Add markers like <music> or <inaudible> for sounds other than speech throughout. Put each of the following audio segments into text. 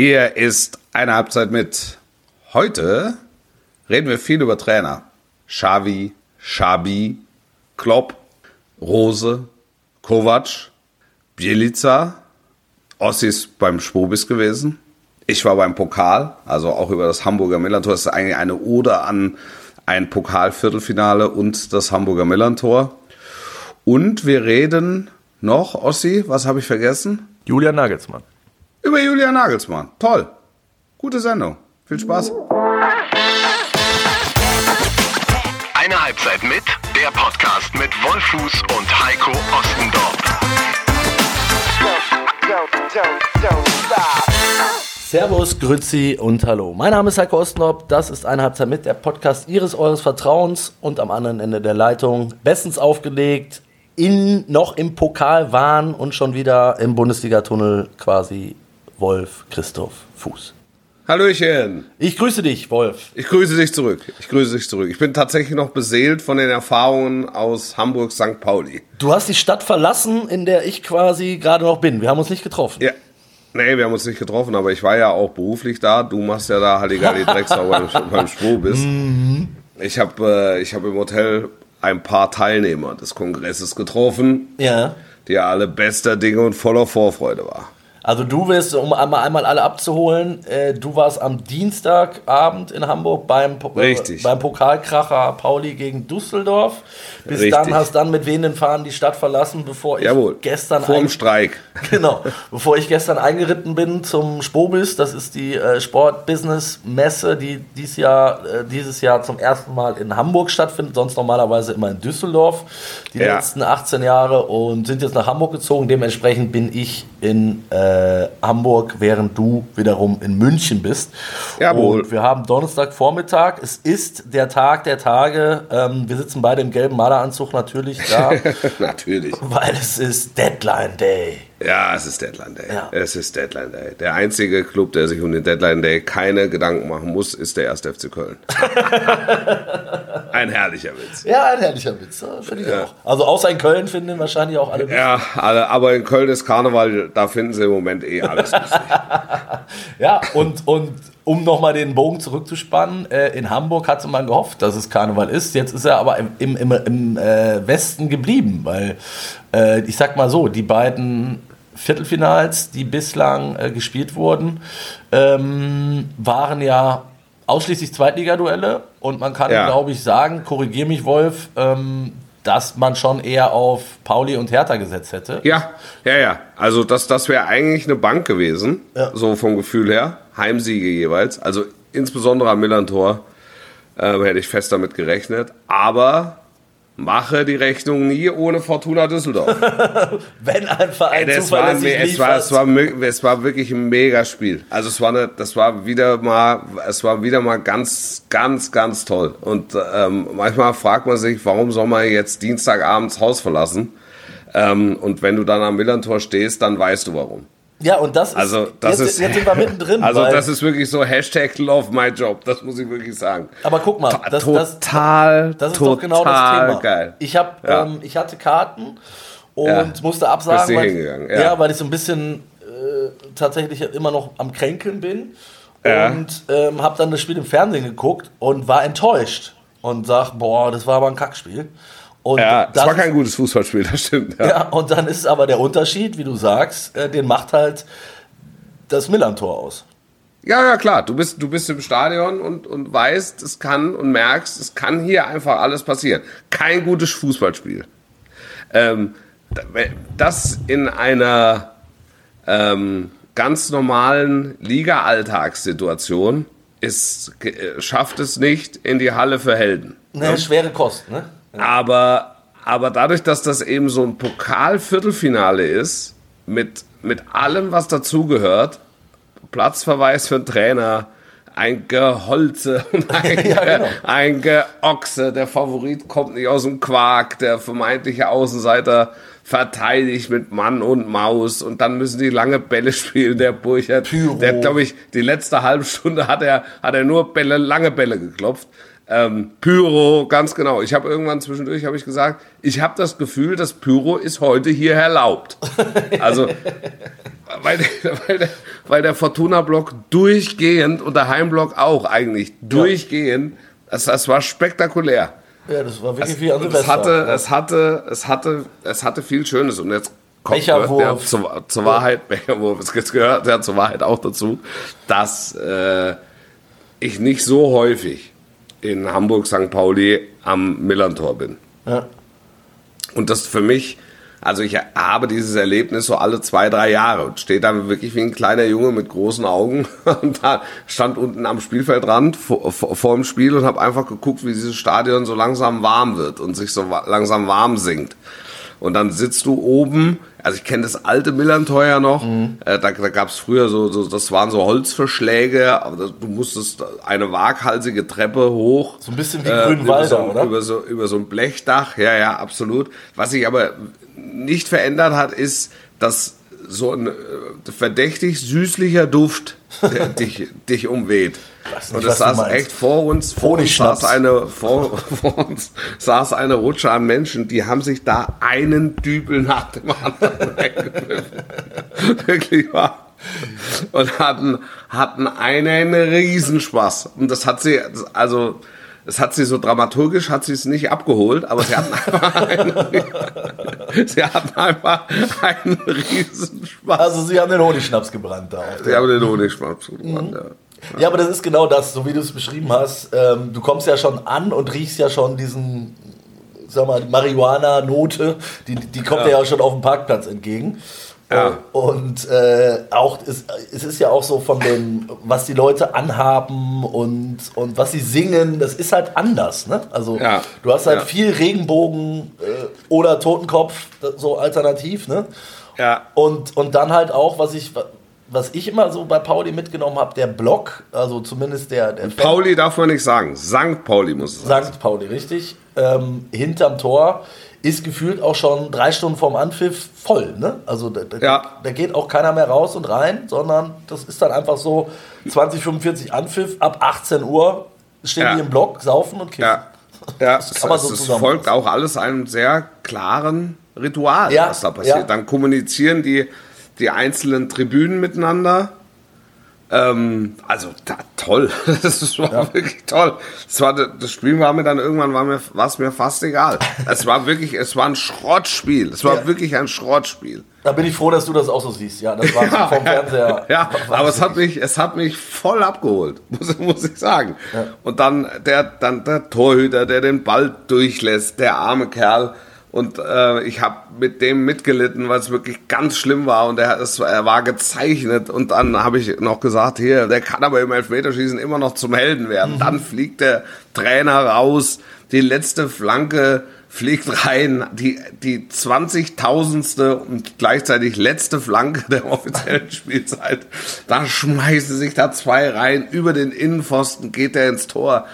Hier ist eine Halbzeit mit. Heute reden wir viel über Trainer. Xavi, Xabi, Klopp, Rose, Kovac, Bielica. Ossi ist beim Spobis gewesen. Ich war beim Pokal, also auch über das Hamburger Millantor. Das ist eigentlich eine Ode an ein Pokalviertelfinale und das Hamburger Millantor. Und wir reden noch, Ossi, was habe ich vergessen? Julian Nagelsmann. Über Julian Nagelsmann. Toll. Gute Sendung. Viel Spaß. Eine Halbzeit mit, der Podcast mit Wolfuß und Heiko Ostendorf. Servus, Grüzi und Hallo. Mein Name ist Heiko Ostendorf. Das ist eine Halbzeit mit, der Podcast Ihres, Eures Vertrauens und am anderen Ende der Leitung bestens aufgelegt, in, noch im Pokal waren und schon wieder im Bundesligatunnel quasi Wolf Christoph Fuß. Hallöchen. Ich grüße dich, Wolf. Ich grüße dich zurück. Ich grüße dich zurück. Ich bin tatsächlich noch beseelt von den Erfahrungen aus Hamburg St. Pauli. Du hast die Stadt verlassen, in der ich quasi gerade noch bin. Wir haben uns nicht getroffen. Ja. Nee, wir haben uns nicht getroffen, aber ich war ja auch beruflich da. Du machst ja da Halligalli <laughs> Drecksau beim, beim Schwobis. Mhm. Ich habe äh, ich hab im Hotel ein paar Teilnehmer des Kongresses getroffen, Ja. die ja alle bester Dinge und voller Vorfreude waren. Also du wirst, um einmal, einmal alle abzuholen, äh, du warst am Dienstagabend in Hamburg beim, Po- Richtig. Äh, beim Pokalkracher Pauli gegen Düsseldorf. Bis Richtig. dann hast dann mit wehenden Fahnen die Stadt verlassen, bevor ich Jawohl. gestern Vor dem Streik. <laughs> Genau, bevor ich gestern eingeritten bin zum Spobis, das ist die äh, Sport-Business-Messe, die dies Jahr, äh, dieses Jahr zum ersten Mal in Hamburg stattfindet, sonst normalerweise immer in Düsseldorf, die Ja. letzten 18 Jahre und sind jetzt nach Hamburg gezogen. Dementsprechend bin ich in äh, Hamburg, während du wiederum in München bist. Jawohl. Und wir haben Donnerstagvormittag, es ist der Tag der Tage, ähm, wir sitzen beide im gelben Maleranzug natürlich da, <laughs> Natürlich. weil es ist Deadline Day. Ja, es ist Deadline Day. Ja. Es ist Deadline Day. Der einzige Club, der sich um den Deadline Day keine Gedanken machen muss, ist der 1. FC Köln. <laughs> Ein herrlicher Witz. Ja, ein herrlicher Witz, finde ich Ja. auch. Also außer in Köln finden ihn wahrscheinlich auch alle gut. Ja, alle, aber in Köln ist Karneval, da finden sie im Moment eh alles <laughs> lustig. Ja, und, und um nochmal den Bogen zurückzuspannen, äh, in Hamburg hatte man gehofft, dass es Karneval ist. Jetzt ist er aber im, im, im, im äh, Westen geblieben, weil äh, ich sag mal so, die beiden Viertelfinals, die bislang äh, gespielt wurden, ähm, waren ja ausschließlich Zweitligaduelle und man kann, Ja. glaube ich, sagen, korrigier mich, Wolf, ähm, dass man schon eher auf Pauli und Hertha gesetzt hätte. Ja, ja, ja. Also das, das wäre eigentlich eine Bank gewesen, Ja. so vom Gefühl her. Heimsiege jeweils. Also insbesondere am Millantor ähm, hätte ich fest damit gerechnet. Aber mache die Rechnung nie ohne Fortuna Düsseldorf. <laughs> Wenn ein Verein Das war, ein, es, war, es, war, es war wirklich ein mega Spiel. Also es war, eine, das war wieder mal, es war wieder mal ganz, ganz, ganz toll. Und ähm, manchmal fragt man sich, warum soll man jetzt Dienstagabends Haus verlassen? Ähm, und wenn du dann am Millantor stehst, dann weißt du warum. Ja, und das ist, Also das jetzt, ist, jetzt sind wir mittendrin. <laughs> Also das ist wirklich so Hashtag Love My Job. Das muss ich wirklich sagen. aber guck mal, das, das, total, das ist total doch genau das Thema. geil. Ich, hab, Ja. ähm, ich hatte Karten und Ja. musste absagen, weil, ja. ja. weil ich so ein bisschen äh, tatsächlich immer noch am Kränkeln bin. Und ähm, habe dann das Spiel im Fernsehen geguckt und war enttäuscht und sag, boah, das war aber ein Kackspiel. Und Ja, das war kein gutes Fußballspiel, das stimmt. Ja. Ja, und dann ist aber der Unterschied, wie du sagst, äh, den macht halt das Millantor aus. Ja, ja, klar. Du bist, du bist im Stadion und, und weißt, es kann und merkst, es kann hier einfach alles passieren. Kein gutes Fußballspiel. Ähm, das in einer ähm, ganz normalen Liga-Alltagssituation ist, äh, schafft es nicht in die Halle für Helden. Ne, schwere Kost, ne? Aber, aber dadurch, dass das eben so ein Pokal-Viertelfinale ist, mit, mit allem, was dazugehört, Platzverweis für den Trainer, ein Geholze und <laughs> ein, <laughs> Ja, genau. ein Geochse, der Favorit kommt nicht aus dem Quark, der vermeintliche Außenseiter verteidigt mit Mann und Maus und dann müssen die lange Bälle <laughs> spielen, der Burchert. Pyro. Der, glaube ich, die letzte halbe Stunde hat er, hat er nur Bälle, lange Bälle geklopft. Ähm, Pyro, ganz genau. Ich habe irgendwann zwischendurch habe ich gesagt, ich habe das Gefühl, das Pyro ist heute hier erlaubt. <laughs> Also weil, weil der, weil der Fortuna-Block durchgehend und der Heimblock auch eigentlich durchgehend, das, das war spektakulär. Ja, das war wirklich wie an Und es hatte, es hatte, es hatte, es hatte viel Schönes und jetzt kommt ja zur, zur Wahrheit, <laughs> Becherwurf, es gehört ja zur Wahrheit auch dazu, dass äh, ich nicht so häufig in Hamburg St. Pauli am Millantor bin. Ja. Und das für mich, also ich habe dieses Erlebnis so alle zwei, drei Jahre und steht da wirklich wie ein kleiner Junge mit großen Augen <laughs> und da stand unten am Spielfeldrand vor, vor, vor dem Spiel und habe einfach geguckt, wie dieses Stadion so langsam warm wird und sich so langsam warm sinkt. Und dann sitzt du oben, also ich kenne das alte Millantor ja noch, äh, da, da gab es früher so, so, das waren so Holzverschläge, aber das, du musstest eine waghalsige Treppe hoch. So ein bisschen wie über Grünwalder, so, oder? Über so, über so ein Blechdach, ja, ja, absolut. Was sich aber nicht verändert hat, ist, dass so ein äh, verdächtig süßlicher Duft der <laughs> dich, dich umweht. nicht, Und es saß echt vor uns, vor uns saß eine, vor, <laughs> vor uns saß eine Rutsche an Menschen, die haben sich da einen Dübel nach dem anderen. <laughs> Wirklich wahr. Und hatten, hatten einen Riesenspaß. Und das hat sie, also, es hat sie so dramaturgisch, hat sie es nicht abgeholt, aber sie hatten <laughs> einfach einen, sie hatten einfach einen Riesenspaß. Also sie haben den Honigschnaps gebrannt da. Sie haben den Honigschnaps gebrannt, ja. Ja, aber das ist genau das, so wie du es beschrieben hast. Ähm, du kommst ja schon an und riechst ja schon diesen, sag mal, Marihuana-Note, die, die kommt ja. ja schon auf dem Parkplatz entgegen. Ja. Und äh, auch es, es ist ja auch so von dem, was die Leute anhaben und, und was sie singen, das ist halt anders. Ne? Also Ja. du hast halt Ja. viel Regenbogen äh, oder Totenkopf, so alternativ. Ne? Ja. Und, und dann halt auch, was ich, was ich immer so bei Pauli mitgenommen habe, der Block, also zumindest der, der Pauli darf man nicht sagen. St. Pauli muss es sein. St. Pauli, richtig, ähm, hinterm Tor ist gefühlt auch schon drei Stunden vorm Anpfiff voll. Ne? Also da, da, Ja. da geht auch keiner mehr raus und rein, sondern das ist dann einfach so 20, 45 Anpfiff, ab 18 Uhr stehen Ja. die im Block, saufen und kiffen. Ja. <laughs> Ja, Das es, kann man so es folgt auch alles einem sehr klaren Ritual, Ja, was da passiert. ja. Dann kommunizieren die, die einzelnen Tribünen miteinander. Ähm, also da, toll, <laughs> das war wirklich toll. Das, war, das Spiel war mir dann irgendwann war mir, war es mir fast egal. Es war wirklich, es war ein Schrottspiel. Es war Ja. wirklich ein Schrottspiel. Da bin ich froh, dass du das auch so siehst. Ja, das war vom Fernseher. <laughs> Ja, aber es hat mich, es hat mich voll abgeholt, <laughs> muss, muss ich sagen. Und dann der, dann der Torhüter, der den Ball durchlässt, der arme Kerl. Und äh, ich habe mit dem mitgelitten, weil es wirklich ganz schlimm war und er, es, er war gezeichnet. Und dann habe ich noch gesagt, hier, der kann aber im Elfmeterschießen immer noch zum Helden werden. Dann fliegt der Trainer raus, die letzte Flanke fliegt rein, die, die 20.000ste und gleichzeitig letzte Flanke der offiziellen <laughs> Spielzeit. Da schmeißen sich da zwei rein, über den Innenpfosten geht er ins Tor.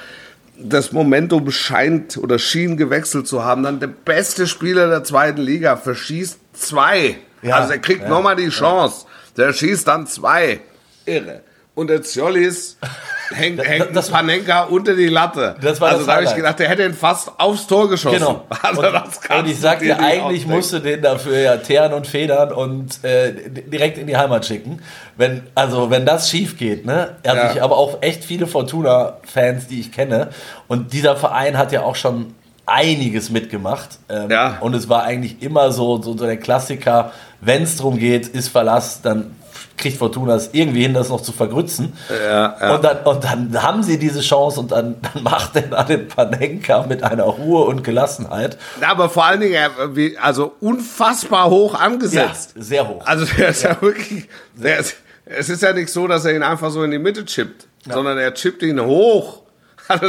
Das Momentum scheint oder schien gewechselt zu haben. Dann der beste Spieler der zweiten Liga verschießt zwei. Ja, also er kriegt ja, nochmal die Chance. Der schießt dann zwei. Irre. Und der Zjollis <laughs> hängt, hängt das- Panenka unter die Latte. Das war also das da habe ich gedacht, der hätte ihn fast aufs Tor geschossen. Genau. <laughs> Also und, das und ich du sag dir dir, nicht eigentlich ausdenken. musst du den dafür ja teeren und federn und äh, direkt in die Heimat schicken. Wenn, also wenn das schief geht, ne? Also Ja. ich aber auch echt viele Fortuna-Fans, die ich kenne. Und dieser Verein hat ja auch schon einiges mitgemacht. Ähm, Ja. Und es war eigentlich immer so, so, so der Klassiker, wenn es darum geht, ist Verlass, dann kriegt Fortuna es irgendwie hin, das noch zu vergrützen. Ja, ja. Und, dann, und dann haben sie diese Chance und dann, dann macht er dann den Panenka mit einer Ruhe und Gelassenheit. Aber vor allen Dingen, er, wie, also unfassbar hoch angesetzt. Ja, sehr hoch. Also der ist ja, wirklich, der ist, es ist ja nicht so, dass er ihn einfach so in die Mitte chippt, sondern er chippt ihn hoch. <laughs> Also,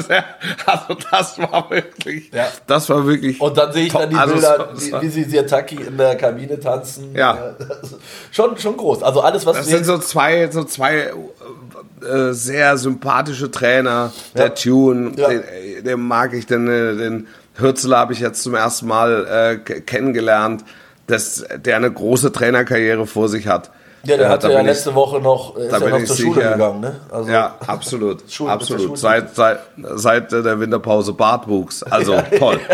also das war wirklich, Ja. das war wirklich. Und dann sehe ich dann die Also, Bilder, es wie, wie sie Sirtaki in der Kabine tanzen. Ja. Äh, schon, schon groß. Also alles, was Das sind so zwei, so zwei äh, sehr sympathische Trainer. Ja. Der Tune, Ja. den, den mag ich, den, äh, den Hürzler habe ich jetzt zum ersten Mal äh, kennengelernt, dass der eine große Trainerkarriere vor sich hat. Ja, der Ja, hatte da ja bin ich- letzte Woche noch, ist da ja bin noch ich zur Schule sicher. gegangen, ne? Also, Ja, absolut. <laughs> Schul- absolut. Schule- Seit, seit, seit äh, der Winterpause Bartwuchs. Also toll. <laughs>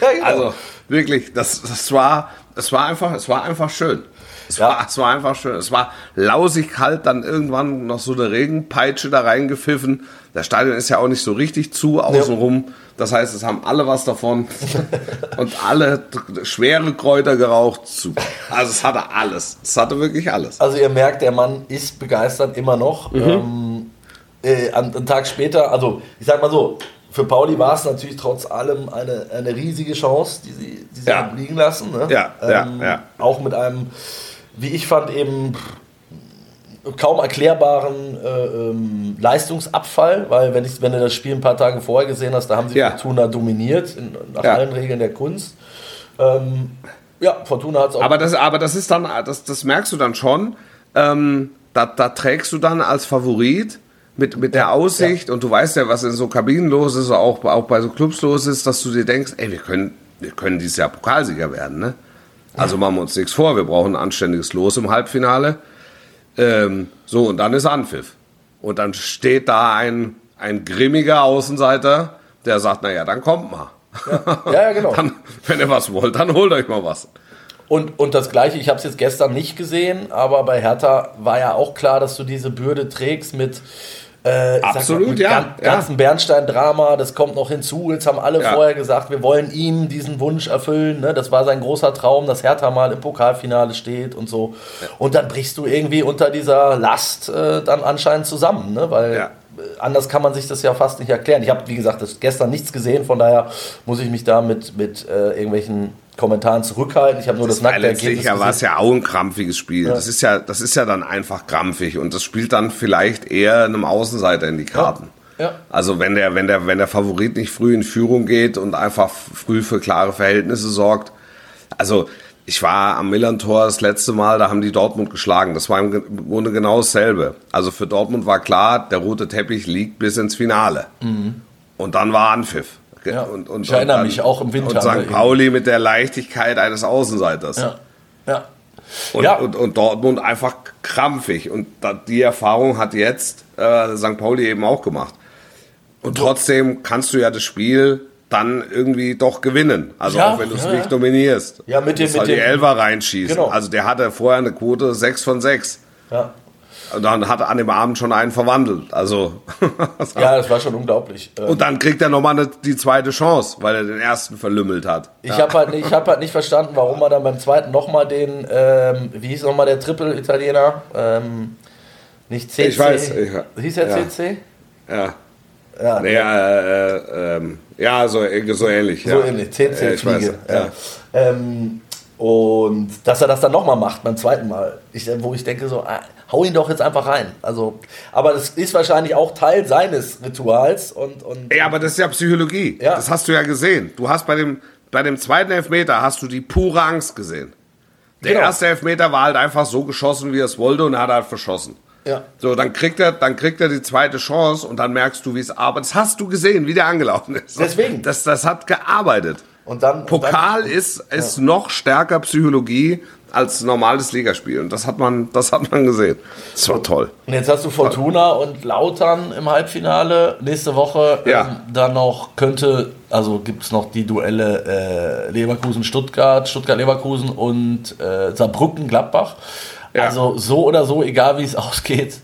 Ja, genau. Also wirklich, das, das war, es war einfach, es war einfach schön. Es, Ja. war, es war einfach schön. Es war lausig kalt, dann irgendwann noch so eine Regenpeitsche da reingepfiffen. Der Stadion ist ja auch nicht so richtig zu außenrum. Das heißt, es haben alle was davon. <laughs> Und alle schwere Kräuter geraucht. Super. Also es hatte alles. Es hatte wirklich alles. Also ihr merkt, der Mann ist begeistert immer noch. Mhm. Ähm, äh, einen Tag später, also ich sag mal so, für Pauli war es natürlich trotz allem eine, eine riesige Chance, die sie, die sie Ja. liegen lassen. Ne? Ja, ja, ja. Auch mit einem, wie ich fand, eben kaum erklärbaren äh, ähm, Leistungsabfall, weil wenn, ich, wenn du das Spiel ein paar Tage vorher gesehen hast, da haben sie Ja. Fortuna dominiert, in, nach Ja. allen Regeln der Kunst. Ähm, ja, Fortuna hat es auch Aber das, aber das ist dann, das, das merkst du dann schon. Ähm, da, da trägst du dann als Favorit mit, mit der Aussicht und du weißt ja, was in so Kabinen los ist, auch, auch bei so Clubs los ist, dass du dir denkst, ey, wir können, wir können dieses Jahr Pokalsieger werden, ne? Also machen wir uns nichts vor, wir brauchen ein anständiges Los im Halbfinale. Ähm, so, und dann ist Anpfiff. Und dann steht da ein, ein grimmiger Außenseiter, der sagt, naja, dann kommt mal. Ja, ja, genau. <laughs> Dann, wenn ihr was wollt, dann holt euch mal was. Und, und das Gleiche, ich habe es jetzt gestern nicht gesehen, aber bei Hertha war ja auch klar, dass du diese Bürde trägst mit, äh, Absolut, mit ja, gan- ja. ganzen Bernstein-Drama, das kommt noch hinzu. Jetzt haben alle Ja. vorher gesagt, wir wollen ihm diesen Wunsch erfüllen. Ne? Das war sein großer Traum, dass Hertha mal im Pokalfinale steht und so. Und dann brichst du irgendwie unter dieser Last äh, dann anscheinend zusammen, ne? weil Ja. äh, anders kann man sich das ja fast nicht erklären. Ich habe, wie gesagt, das gestern nichts gesehen, von daher muss ich mich da mit, mit äh, irgendwelchen Kommentaren zurückhalten. Ich habe nur das, Weil nackte Ergebnis ja war es ja auch ein krampfiges Spiel. Das ist ja, das ist ja dann einfach krampfig und das spielt dann vielleicht eher einem Außenseiter in die Karten. Ja. Also wenn der, wenn der, wenn der Favorit nicht früh in Führung geht und einfach früh für klare Verhältnisse sorgt. Also ich war am Millantor das letzte Mal, da haben die Dortmund geschlagen. Das war im Grunde genau dasselbe. Also für Dortmund war klar, der rote Teppich liegt bis ins Finale. Und dann war Anpfiff. Ja. Und, und, Ich erinnere und mich, auch im Winter Und St. Pauli mit der Leichtigkeit eines Außenseiters. Ja. Ja. Und, Ja. und, und Dortmund einfach krampfig. Und die Erfahrung hat jetzt äh, St. Pauli eben auch gemacht. Und trotzdem kannst du ja das Spiel dann irgendwie doch gewinnen. Also Ja, auch wenn du es ja, nicht dominierst. Ja, mit dem- musst mit halt dem- die Elfer reinschießen. Genau. Also der hatte vorher eine Quote 6 von 6. Ja. Und dann hat er an dem Abend schon einen verwandelt. Also <laughs> ja, das war schon unglaublich. Äh, und dann kriegt er nochmal eine, die zweite Chance, weil er den ersten verlümmelt hat. Ich habe halt, ich hab halt nicht verstanden, warum er dann beim zweiten nochmal den, ähm, wie hieß nochmal der Triple-Italiener? Ähm, nicht CC. Ich weiß, ich- hieß er ja. CC? Ja. Ja, Nee, äh, äh, ähm, ja, so, so ähnlich. so ja. ähnlich. CC Ja, ich weiß, Fliege. ja. Ja. Ähm, und dass er das dann nochmal macht beim zweiten Mal, ich, wo ich denke so, ah, hau ihn doch jetzt einfach rein. Also, aber das ist wahrscheinlich auch Teil seines Rituals und, und Ja, aber das ist ja Psychologie. Ja. Das hast du ja gesehen. Du hast bei dem, bei dem zweiten Elfmeter hast du die pure Angst gesehen. Der Genau. erste Elfmeter war halt einfach so geschossen, wie er es wollte und er hat halt verschossen. ja. So, dann kriegt er, dann kriegt er die zweite Chance und dann merkst du, wie es arbeitet. Das hast du gesehen, wie der angelaufen ist. Deswegen. Das, das hat gearbeitet. Und dann, Pokal und dann, ist, ist noch stärker Psychologie als normales Ligaspiel. Und das hat man, das hat man gesehen. Das war toll. Und jetzt hast du Fortuna und Lautern im Halbfinale. Nächste Woche Ja. ähm, dann noch könnte, also gibt es noch die Duelle äh, Leverkusen-Stuttgart, Stuttgart-Leverkusen und äh, Saarbrücken-Gladbach. Ja. Also so oder so, egal wie es <laughs> ausgeht,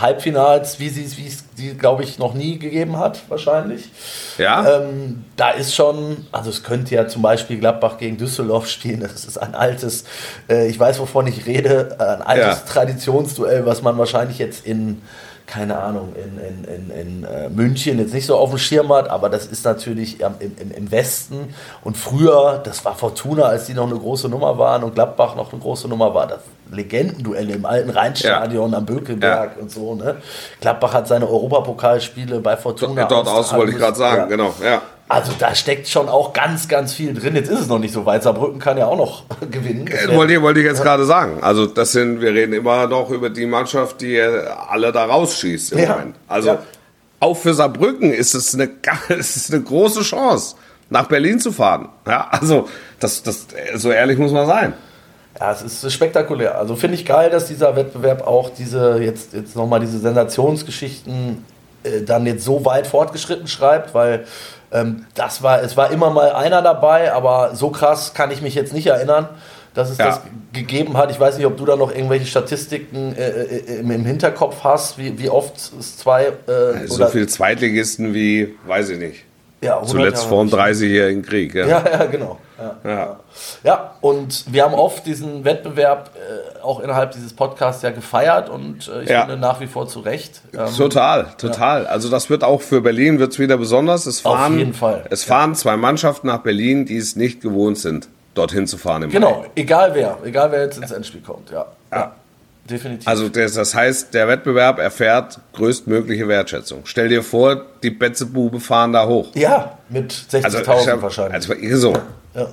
Halbfinals, wie sie es, wie es die, glaube ich, noch nie gegeben hat, wahrscheinlich. Ja? Ähm, da ist schon, also es könnte ja zum Beispiel Gladbach gegen Düsseldorf spielen. Das ist ein altes, äh, ich weiß, wovon ich rede, ein altes Ja. Traditionsduell, was man wahrscheinlich jetzt in, keine Ahnung, in, in, in, in äh, München jetzt nicht so auf dem Schirm hat, aber das ist natürlich am- im, im, im Westen. Und früher, das war Fortuna, als die noch eine große Nummer waren und Gladbach noch eine große Nummer war, das Legendenduelle im alten Rheinstadion am Bökelberg und so. Ne? Gladbach hat seine Europapokalspiele bei Fortuna. Dort aus wollte ich gerade sagen, Ja. genau. Ja. Also da steckt schon auch ganz, ganz viel drin. Jetzt ist es noch nicht so weit. Saarbrücken kann ja auch noch <laughs> gewinnen. Äh, Wollte ich, wollte ich jetzt gerade sagen. Also das sind, wir reden immer noch über die Mannschaft, die äh, alle da rausschießt im Ja. Moment. Also Ja. auch für Saarbrücken ist es eine, <laughs> es ist eine große Chance, nach Berlin zu fahren. Ja, also das, das, so ehrlich muss man sein. Ja, es ist spektakulär. Also finde ich geil, dass dieser Wettbewerb auch diese, jetzt, jetzt nochmal diese Sensationsgeschichten äh, dann jetzt so weit fortgeschritten schreibt, weil ähm, das war, es war immer mal einer dabei, aber so krass kann ich mich jetzt nicht erinnern, dass es Ja. das gegeben hat. Ich weiß nicht, ob du da noch irgendwelche Statistiken äh, äh, im, im Hinterkopf hast, wie, wie oft es zwei äh, So viel Zweitligisten wie, weiß ich nicht. Ja, 100 Zuletzt vor dem bestimmt. 30-jährigen Krieg. Ja. Ja, ja, genau. Ja. Ja. Ja, und wir haben oft diesen Wettbewerb äh, auch innerhalb dieses Podcasts ja gefeiert und äh, ich finde nach wie vor zu Recht. Ähm, Total, total. Also das wird auch für Berlin wird's wieder besonders. Es Auf fahren, jeden Fall. Es fahren zwei Mannschaften nach Berlin, die es nicht gewohnt sind, dorthin zu fahren im genau, Mai. egal wer, egal wer jetzt ins Endspiel kommt, ja. Ja. definitiv. Also das, heißt, der Wettbewerb erfährt größtmögliche Wertschätzung. Stell dir vor, die Betzebube fahren da hoch. ja, mit 60.000 Also, wahrscheinlich. Also so. ja.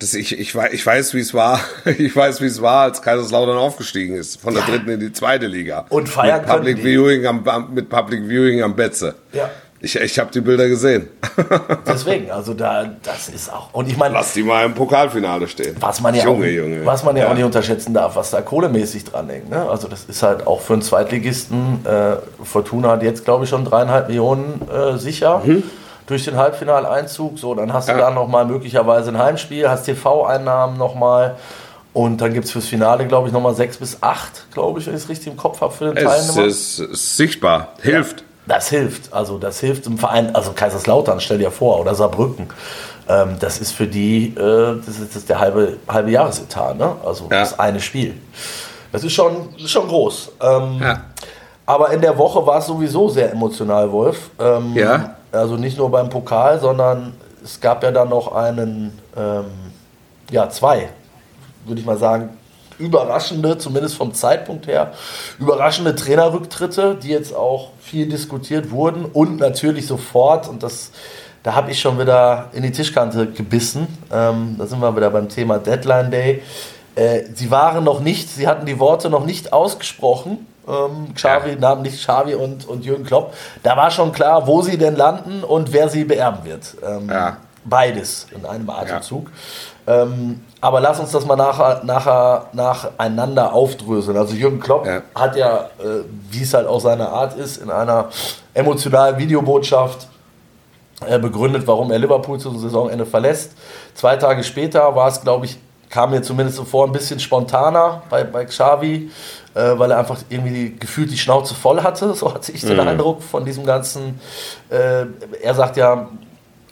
Das, ich, ich, ich weiß, wie es war. <laughs> Ich weiß, wie es war, als Kaiserslautern aufgestiegen ist. Von der dritten in die zweite Liga. Und feiern mit Public die. Viewing am, am- mit Public Viewing am Betze. Ja. Ich, ich habe die Bilder gesehen. <laughs> Deswegen, also da, das ist auch. Und ich meine, Lass die mal im Pokalfinale stehen. was man ja, Junge, auch, Junge. Was man ja, Ja. auch nicht unterschätzen darf, was da kohlemäßig dran hängt. Ne? Also das ist halt auch für einen Zweitligisten, äh, Fortuna hat jetzt glaube ich schon dreieinhalb Millionen äh, sicher durch den Halbfinaleinzug. So, dann hast du Mhm. Ja. da nochmal möglicherweise ein Heimspiel, hast TV-Einnahmen nochmal. Und dann gibt es fürs Finale, glaube ich, nochmal sechs bis acht, glaube ich, wenn ich es richtig im Kopf habe, für den Es Teilnehmer. ist, ist sichtbar, hilft. Das hilft. Also das hilft im Verein, also Kaiserslautern, stell dir vor, oder Saarbrücken. Ähm, das ist für die, äh, das, ist, das ist der halbe, halbe Jahresetat, ne? Also Ja. das eine Spiel. Das ist schon, ist schon groß. Ähm, Ja. Aber in der Woche war es sowieso sehr emotional, Wolf. Ähm, Ja. Also nicht nur beim Pokal, sondern es gab ja dann noch einen, ähm, ja, zwei, würde ich mal sagen, überraschende, zumindest vom Zeitpunkt her, überraschende Trainerrücktritte, die jetzt auch viel diskutiert wurden und natürlich sofort, und das, da habe ich schon wieder in die Tischkante gebissen, ähm, da sind wir wieder beim Thema Deadline Day. Äh, sie waren noch nicht, sie hatten die Worte noch nicht ausgesprochen, ähm, Xavi, namentlich Xavi und, und Jürgen Klopp. Da war schon klar, wo sie denn landen und wer sie beerben wird. Ähm, Ja. Beides in einem Atemzug. Ähm, aber lass uns das mal nachher, nachher nacheinander aufdröseln. Also Jürgen Klopp Ja. hat ja, äh, wie es halt auch seine Art ist, in einer emotionalen Videobotschaft äh, begründet, warum er Liverpool zum Saisonende verlässt. Zwei Tage später war es, glaube ich, kam mir zumindest so vor, ein bisschen spontaner bei, bei Xavi, äh, weil er einfach irgendwie gefühlt die Schnauze voll hatte. <laughs> So hatte ich den Eindruck von diesem ganzen. Äh, er sagt ja,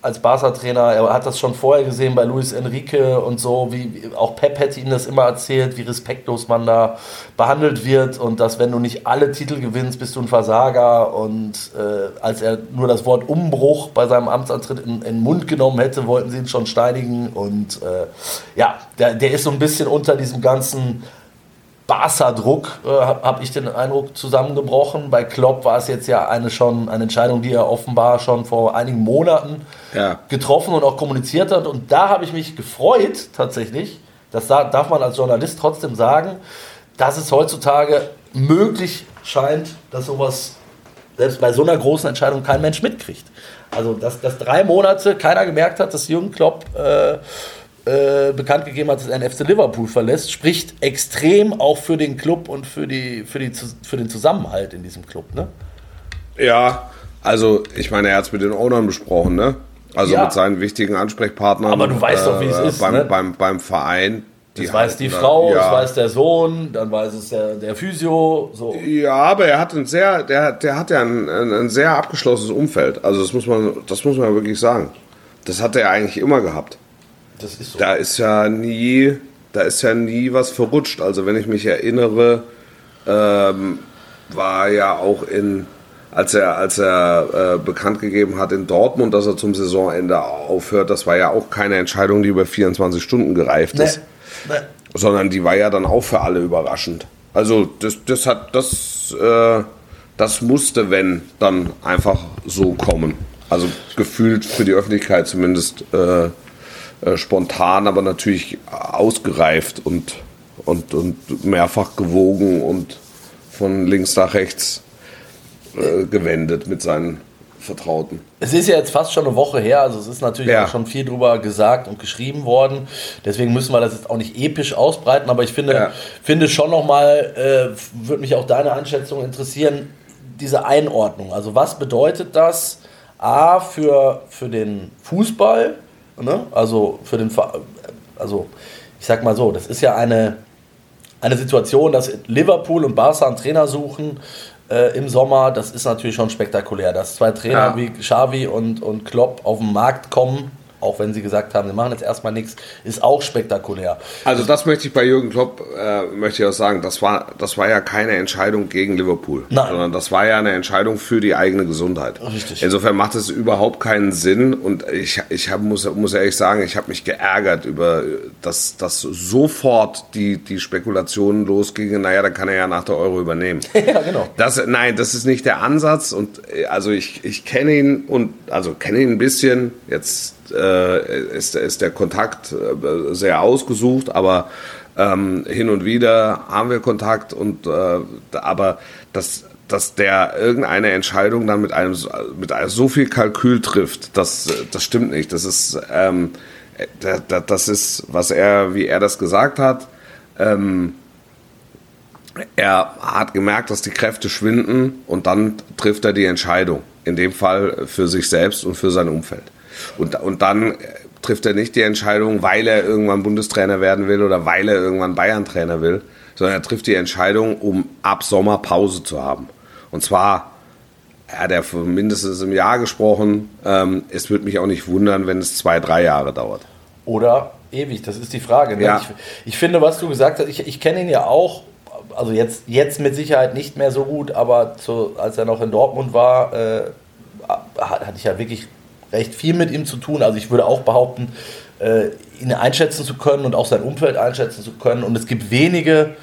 als Barca-Trainer, er hat das schon vorher gesehen bei Luis Enrique und so, wie auch Pep hätte ihm das immer erzählt, wie respektlos man da behandelt wird und dass wenn du nicht alle Titel gewinnst, bist du ein Versager und äh, als er nur das Wort Umbruch bei seinem Amtsantritt in, in den Mund genommen hätte, wollten sie ihn schon steinigen und äh, ja, der, der ist so ein bisschen unter diesem ganzen Barca-Druck, äh, habe hab ich den Eindruck, zusammengebrochen. Bei Klopp war es jetzt ja eine, schon, eine Entscheidung, die er offenbar schon vor einigen Monaten Ja. getroffen und auch kommuniziert hat. Und da habe ich mich gefreut, tatsächlich, das da- darf man als Journalist trotzdem sagen, dass es heutzutage möglich scheint, dass sowas selbst bei so einer großen Entscheidung kein Mensch mitkriegt. Also, dass, dass drei Monate keiner gemerkt hat, dass Jürgen Klopp äh, äh, bekannt gegeben hat, dass er den FC Liverpool verlässt, spricht extrem auch für den Club und für, die, für, die, für den Zusammenhalt in diesem Club. Ne? Ja, also ich meine, er hat es mit den Ownern besprochen, ne? Also Ja. mit seinen wichtigen Ansprechpartnern. Aber du weißt doch, wie es ist, Beim, ne? beim, beim Verein. Das Die weiß die Frau, ja. das weiß der Sohn, dann weiß es der, der Physio. So. Ja, aber er hat ein sehr, der, der hat ja ein, ein, ein sehr abgeschlossenes Umfeld. Also das muss man, das muss man wirklich sagen. Das hat er eigentlich immer gehabt. Das ist so. Da ist ja nie, da ist ja nie was verrutscht. Also wenn ich mich erinnere, ähm, war ja auch in, als er, als er äh, bekannt gegeben hat in Dortmund, dass er zum Saisonende aufhört, das war ja auch keine Entscheidung, die über 24 Stunden gereift Nee, ist, nee. sondern die war ja dann auch für alle überraschend. Also das, das hat, das, äh, das musste, wenn, dann einfach so kommen. Also gefühlt für die Öffentlichkeit zumindest äh, äh, spontan, aber natürlich ausgereift und, und, und mehrfach gewogen und von links nach rechts äh, gewendet mit seinen Vertrauten. Es ist ja jetzt fast schon eine Woche her, also es ist natürlich Ja. auch schon viel drüber gesagt und geschrieben worden. Deswegen müssen wir das jetzt auch nicht episch ausbreiten, aber ich finde, Ja. finde schon nochmal, äh, würde mich auch deine Einschätzung interessieren, diese Einordnung. Also was bedeutet das A für, für den Fußball, ne? also für den Ver- also ich sag mal so, das ist ja eine, eine Situation, dass Liverpool und Barca einen Trainer suchen äh, im Sommer, das ist natürlich schon spektakulär. Dass zwei Trainer Ja. wie Xavi und, und Klopp auf den Markt kommen, auch wenn sie gesagt haben, sie machen jetzt erstmal nichts, ist auch spektakulär. Also das möchte ich bei Jürgen Klopp, äh, möchte ich auch sagen, das war, das war ja keine Entscheidung gegen Liverpool, Nein. sondern das war ja eine Entscheidung für die eigene Gesundheit. Richtig. Insofern macht es überhaupt keinen Sinn und ich, ich hab, muss, muss ehrlich sagen, ich habe mich geärgert über, dass, dass sofort die, die Spekulationen losgingen, naja, dann kann er ja nach der Euro übernehmen. <laughs> ja, genau. Das, nein, das ist nicht der Ansatz und äh, also ich, ich kenne ihn und also kenne ihn ein bisschen. Jetzt äh, ist, ist der Kontakt äh, sehr ausgesucht, aber ähm, hin und wieder haben wir Kontakt und äh, aber das dass der irgendeine Entscheidung dann mit einem so- mit einem so viel Kalkül trifft, das das stimmt nicht. Das ist ähm, äh, da- da- das ist was er wie er das gesagt hat. Ähm, er hat gemerkt, dass die Kräfte schwinden und dann trifft er die Entscheidung. In dem Fall für sich selbst und für sein Umfeld. Und, und dann äh, trifft er nicht die Entscheidung, weil er irgendwann Bundestrainer werden will oder weil er irgendwann Bayern-Trainer will, sondern er trifft die Entscheidung, um ab Sommer Pause zu haben. Und zwar hat er von mindestens im Jahr gesprochen. Ähm, es würde mich auch nicht wundern, wenn es zwei, drei Jahre dauert. Oder ewig, das ist die Frage. Ne? Ja. Ich, ich finde, was du gesagt hast, ich, ich kenne ihn ja auch, also jetzt, jetzt mit Sicherheit nicht mehr so gut, aber zu, als er noch in Dortmund war, äh, hat- hatte ich ja wirklich recht viel mit ihm zu tun. Also ich würde auch behaupten, äh, ihn einschätzen zu können und auch sein Umfeld einschätzen zu können. Und es gibt wenige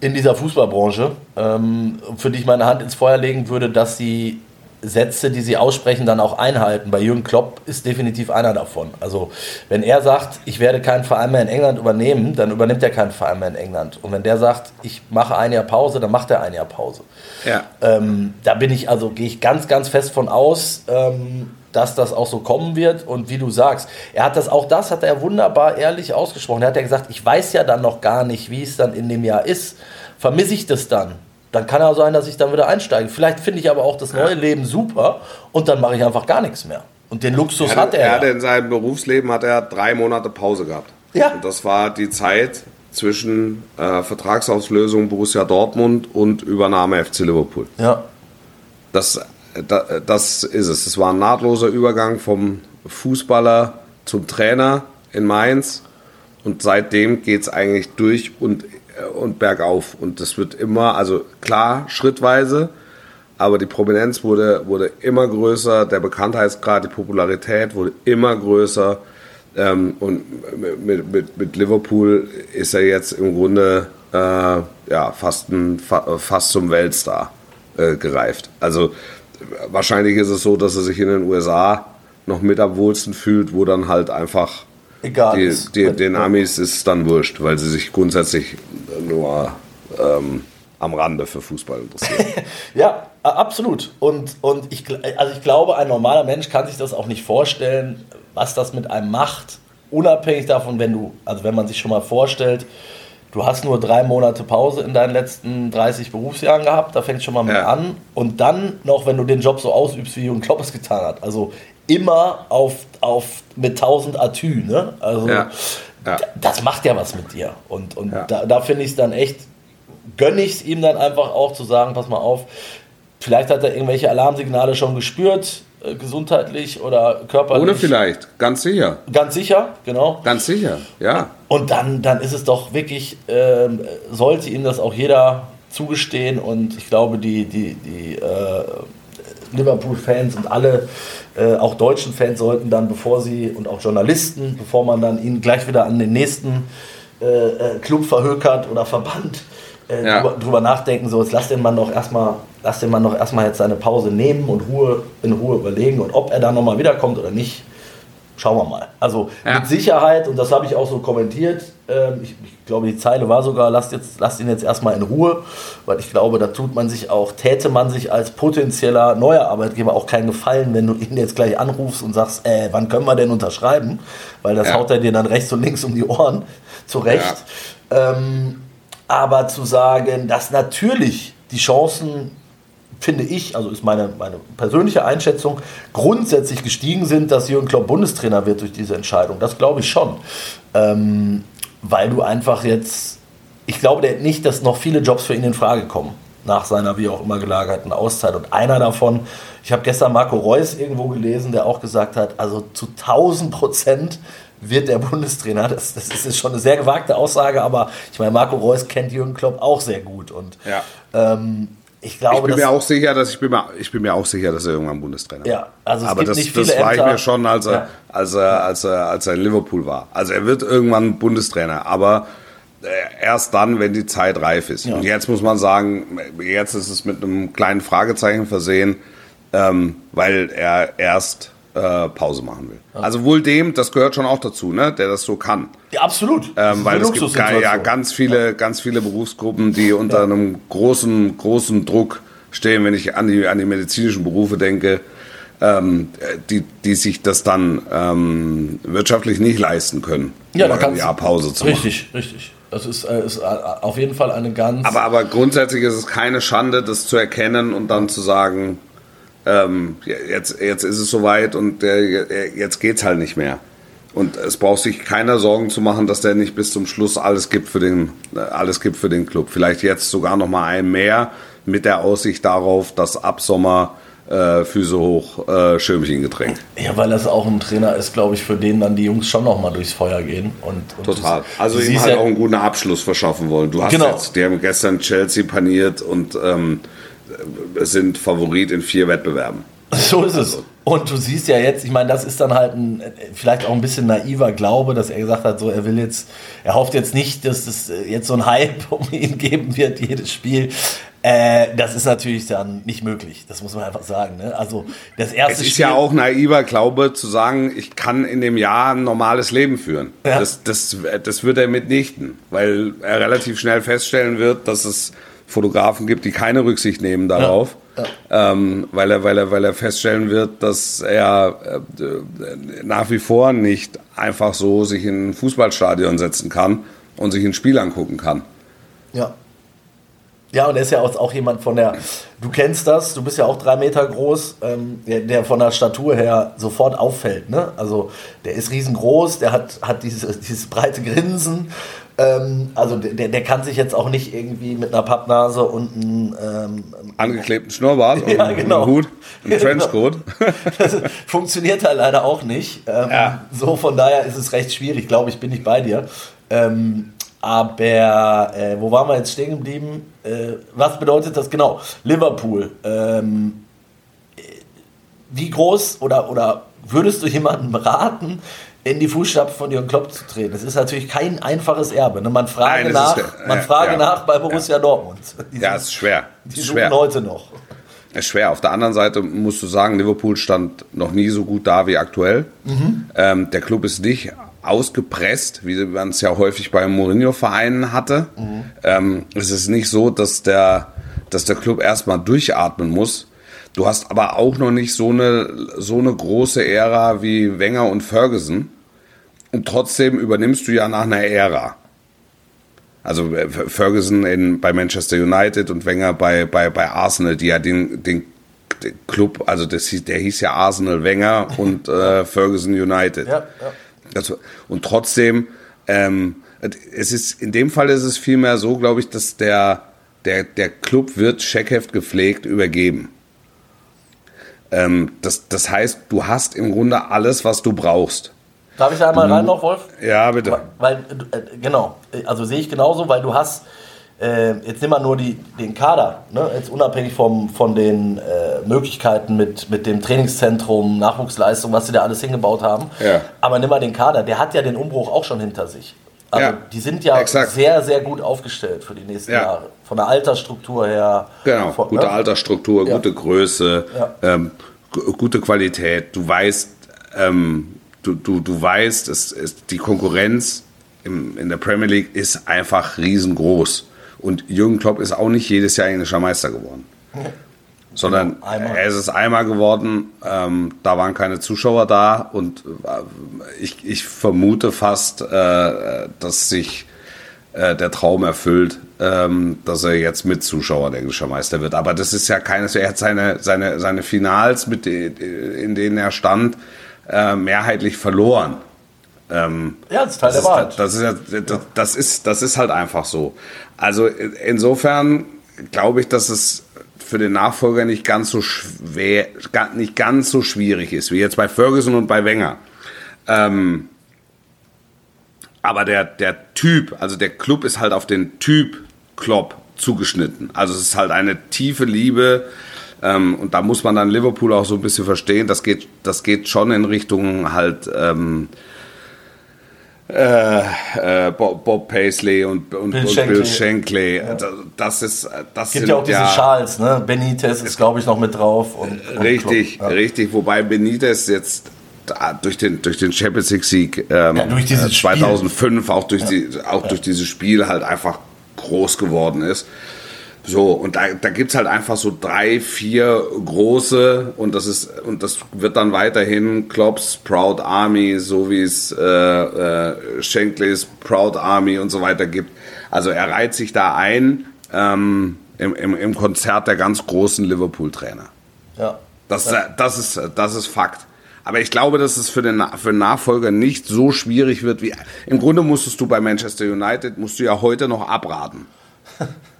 in dieser Fußballbranche, ähm, für die ich meine Hand ins Feuer legen würde, dass sie Sätze, die sie aussprechen, dann auch einhalten. Bei Jürgen Klopp ist definitiv einer davon. Also wenn er sagt, ich werde keinen Verein mehr in England übernehmen, dann übernimmt er keinen Verein mehr in England. Und wenn der sagt, ich mache ein Jahr Pause, dann macht er ein Jahr Pause. Ja. Ähm, da bin ich, also gehe ich ganz, ganz fest von aus, ähm, dass das auch so kommen wird. Und wie du sagst, er hat das, auch das hat er wunderbar ehrlich ausgesprochen. Er hat ja gesagt, ich weiß ja dann noch gar nicht, wie es dann in dem Jahr ist. Vermisse ich das dann? Dann kann ja sein, dass ich dann wieder einsteige. Vielleicht finde ich aber auch das neue Leben super und dann mache ich einfach gar nichts mehr. Und den Luxus Er, hat er. er ja. hatte in seinem Berufsleben hat er drei Monate Pause gehabt. Ja. Und das war die Zeit zwischen äh, Vertragsauslösung Borussia Dortmund und Übernahme FC Liverpool. ja. Das, da, das ist es. Es war ein nahtloser Übergang vom Fußballer zum Trainer in Mainz. Und seitdem geht es eigentlich durch und, äh, und bergauf. Und das wird immer, also klar, schrittweise, aber die Prominenz wurde, wurde immer größer, der Bekanntheitsgrad, die Popularität wurde immer größer. Ähm, und mit, mit, mit Liverpool ist er jetzt im Grunde äh, ja, fast, ein, fa- fast zum Weltstar äh, gereift. Also wahrscheinlich ist es so, dass er sich in den USA noch mit am wohlsten fühlt, wo dann halt einfach Egal. die, die, den Amis ist dann wurscht, weil sie sich grundsätzlich nur ähm, am Rande für Fußball interessieren. <laughs> Ja, absolut. Und, und ich, also ich glaube, ein normaler Mensch kann sich das auch nicht vorstellen, was das mit einem macht. Unabhängig davon, wenn du, also wenn man sich schon mal vorstellt, du hast nur drei Monate Pause in deinen letzten 30 Berufsjahren gehabt, da fängt schon mal mit Ja. an. Und dann noch, wenn du den Job so ausübst, wie Jürgen Klopp es getan hat. Also immer auf, auf mit 1000 Atü, ne? Also Ja. Ja. das macht ja was mit dir. Und, und da, da finde ich es dann echt, gönne ich es ihm dann einfach auch zu sagen, pass mal auf, vielleicht hat er irgendwelche Alarmsignale schon gespürt, äh, gesundheitlich oder körperlich. Ohne vielleicht, ganz sicher. Ganz sicher, genau. Ganz sicher, ja. Und dann, dann ist es doch wirklich, ähm, sollte ihm das auch jeder zugestehen und ich glaube, die, die, die äh, Liverpool-Fans und alle, äh, auch deutschen Fans sollten dann, bevor sie, und auch Journalisten, bevor man dann ihn gleich wieder an den nächsten äh, äh, Club verhökert oder Verband äh, Ja. drüber, drüber nachdenken, so jetzt lass den Mann doch erstmal, lass den Mann doch erstmal jetzt seine Pause nehmen und Ruhe, in Ruhe überlegen und ob er dann nochmal wiederkommt oder nicht, Schauen wir mal. Also Ja. mit Sicherheit, und das habe ich auch so kommentiert, ähm, ich, ich glaube, die Zeile war sogar, lasst, jetzt, lasst ihn jetzt erstmal in Ruhe, weil ich glaube, da tut man sich auch, täte man sich als potenzieller neuer Arbeitgeber auch keinen Gefallen, wenn du ihn jetzt gleich anrufst und sagst, äh, wann können wir denn unterschreiben? Weil das Ja. haut er dir dann rechts und links um die Ohren <laughs> zurecht. Ähm, aber zu sagen, dass natürlich die Chancen finde ich, also ist meine, meine persönliche Einschätzung, grundsätzlich gestiegen sind, dass Jürgen Klopp Bundestrainer wird durch diese Entscheidung. Das glaube ich schon. Ähm, weil du einfach jetzt, ich glaube der- nicht, dass noch viele Jobs für ihn in Frage kommen, nach seiner wie auch immer gelagerten Auszeit. Und einer davon, ich habe gestern Marco Reus irgendwo gelesen, der auch gesagt hat, also zu 1000 Prozent wird der Bundestrainer, das, das ist schon eine sehr gewagte Aussage, aber ich meine, Marco Reus kennt Jürgen Klopp auch sehr gut. Und Ja. ähm, ich glaube, Ich bin dass, mir auch sicher, dass ich bin mir, ich bin mir auch sicher, dass er irgendwann Bundestrainer Ja, also es Aber gibt das, nicht das viele war ich Ämter. mir schon, als er, Ja. als, er, als, er, als er in Liverpool war. Also er wird irgendwann Bundestrainer, aber äh, erst dann, wenn die Zeit reif ist. Ja. Und jetzt muss man sagen, jetzt ist es mit einem kleinen Fragezeichen versehen, ähm, weil er erst äh, Pause machen will. Also wohl dem, das gehört schon auch dazu, ne, der das so kann. ja, absolut. Ähm, weil es gibt ga- ja ganz viele, ganz viele Berufsgruppen, die unter einem großen, großen Druck stehen, wenn ich an die, an die medizinischen Berufe denke, ähm, die, die sich das dann ähm, wirtschaftlich nicht leisten können, ja, da ein kannst Jahr Pause zu machen. Richtig, richtig. Das ist, äh, ist äh, auf jeden Fall eine ganz. Aber, aber grundsätzlich ist es keine Schande, das zu erkennen und dann zu sagen, ähm, jetzt, jetzt ist es soweit und äh, jetzt geht's halt nicht mehr. Und es braucht sich keiner Sorgen zu machen, dass der nicht bis zum Schluss alles gibt für den, äh, alles gibt für den Club. Vielleicht jetzt sogar noch mal ein mehr mit der Aussicht darauf, dass ab Sommer äh, Füße hoch, äh, Schirmchen getränkt. ja, weil das auch ein Trainer ist, glaube ich, für den dann die Jungs schon noch mal durchs Feuer gehen. Und, und Total. du- Also ihm halt ja, auch einen guten Abschluss verschaffen wollen. Du hast Genau. jetzt, die haben gestern Chelsea paniert und ähm, sind Favorit in vier Wettbewerben. So ist es. Und du siehst ja jetzt, ich meine, das ist dann halt ein vielleicht auch ein bisschen naiver Glaube, dass er gesagt hat, so er will jetzt, er hofft jetzt nicht, dass es äh, jetzt so ein Hype <laughs> um ihn geben wird, jedes Spiel. Äh, das ist natürlich dann nicht möglich. Das muss man einfach sagen. Ne? Also das erste Es ist Spiel. ja auch naiver Glaube zu sagen, ich kann in dem Jahr ein normales Leben führen. Ja. Das, das, das wird er mitnichten, weil er relativ schnell feststellen wird, dass es Fotografen gibt, die keine Rücksicht nehmen darauf. Ähm, weil, er, weil, er, weil er feststellen wird, dass er äh, nach wie vor nicht einfach so sich in ein Fußballstadion setzen kann und sich ein Spiel angucken kann. Ja. Ja, und er ist ja auch, auch jemand von der, du kennst das, du bist ja auch drei Meter groß, ähm, der, der von der Statur her sofort auffällt. Ne? Also der ist riesengroß, der hat, hat dieses, <laughs> dieses breite Grinsen. Ähm, also der, der kann sich jetzt auch nicht irgendwie mit einer Pappnase und einem ähm, Angeklebten Schnurrbart <laughs> und Ja, genau. einem Hut, einem Trenchcoat. <laughs> das funktioniert halt leider auch nicht. Ähm, Ja. So, von daher ist es recht schwierig, glaube ich, bin ich bei dir. Ähm, aber äh, wo waren wir jetzt stehen geblieben? Äh, was bedeutet das genau? Liverpool. Ähm, äh, wie groß oder, oder würdest du jemandem raten, in die Fußstapfen von Jürgen Klopp zu treten? Das ist natürlich kein einfaches Erbe. Ne? Man frage, Nein, nach, ist man ja, frage ja. nach bei Borussia Dortmund. <laughs> Die Ja, ist schwer. die Ist suchen schwer. heute noch. Ist schwer. Auf der anderen Seite musst du sagen, Liverpool stand noch nie so gut da wie aktuell. Ähm, der Club ist nicht ausgepresst, wie man es ja häufig bei Mourinho-Vereinen hatte. Ähm, es ist nicht so, dass der, dass der Club erstmal durchatmen muss. Du hast aber auch noch nicht so eine, so eine große Ära wie Wenger und Ferguson. Und trotzdem übernimmst du ja nach einer Ära. Also äh, Ferguson in, bei Manchester United und Wenger bei, bei, bei Arsenal, die ja den, den, den Club, also das, der hieß ja Arsenal Wenger <laughs> und äh, Ferguson United. Ja, ja. Also, und trotzdem, ähm, es ist, in dem Fall ist es vielmehr so, glaube ich, dass der, der, der Club wird Scheckheft gepflegt übergeben. Ähm, das, das heißt, du hast im Grunde alles, was du brauchst. Darf ich da einmal rein noch, Wolf? Ja, bitte. Weil, äh, genau, also sehe ich genauso, weil du hast, äh, jetzt nimm mal nur die, den Kader, ne? jetzt unabhängig vom, von den äh, Möglichkeiten mit, mit dem Trainingszentrum, Nachwuchsleistung, was sie da alles hingebaut haben. Ja. Aber nimm mal den Kader, der hat ja den Umbruch auch schon hinter sich. Also Ja, die sind ja exakt. sehr, sehr gut aufgestellt für die nächsten Ja. Jahre. Von der Altersstruktur her. Genau, von, gute ne? Altersstruktur, Ja. gute Größe, ähm, gu- gute Qualität. Du weißt, ähm, du, du, du weißt, es ist die Konkurrenz im, in der Premier League ist einfach riesengroß. Und Jürgen Klopp ist auch nicht jedes Jahr englischer Meister geworden. Sondern einmal. er ist es einmal geworden, ähm, da waren keine Zuschauer da und äh, ich, ich vermute fast, äh, dass sich äh, der Traum erfüllt, ähm, dass er jetzt mit Zuschauern englischer Meister wird. Aber das ist ja keines, er hat seine, seine, seine Finals, mit, in denen er stand, äh, mehrheitlich verloren. Ähm, Ja, das ist Teil das der Wahrheit. das, ja- das, das, ist, das ist halt einfach so. Also insofern glaube ich, dass es für den Nachfolger nicht ganz so schwer, nicht ganz so schwierig ist, wie jetzt bei Ferguson und bei Wenger. Ähm, aber der, der Typ, also der Club ist halt auf den Typ Klopp zugeschnitten. Also es ist halt eine tiefe Liebe. Ähm, und da muss man dann Liverpool auch so ein bisschen verstehen. Das geht, das geht schon in Richtung halt ähm, äh, Bob, Bob Paisley und, und, Bill Shankly. Bill Shankly. Das ist, das Es gibt sind ja auch diese Schals, ne? Benitez ist, glaube ich, noch mit drauf. Und, und Richtig, Klopp. Ja. richtig. Wobei Benitez jetzt durch den durch den Champions League Sieg ähm, Ja, durch dieses äh, 2005 auch durch die auch durch dieses Spiel halt einfach groß geworden ist. So, und da, da gibt's halt einfach so drei, vier große und das ist und das wird dann weiterhin Klopps Proud Army, so wie es äh, äh, Shankleys Proud Army und so weiter gibt. Also er reiht sich da ein ähm, im, im, im Konzert der ganz großen Liverpool-Trainer. Ja. Das, das, ist, das ist Fakt. Aber ich glaube, dass es für den, für den Nachfolger nicht so schwierig wird wie. Im Grunde musstest du bei Manchester United, musst du ja heute noch abraten. <laughs>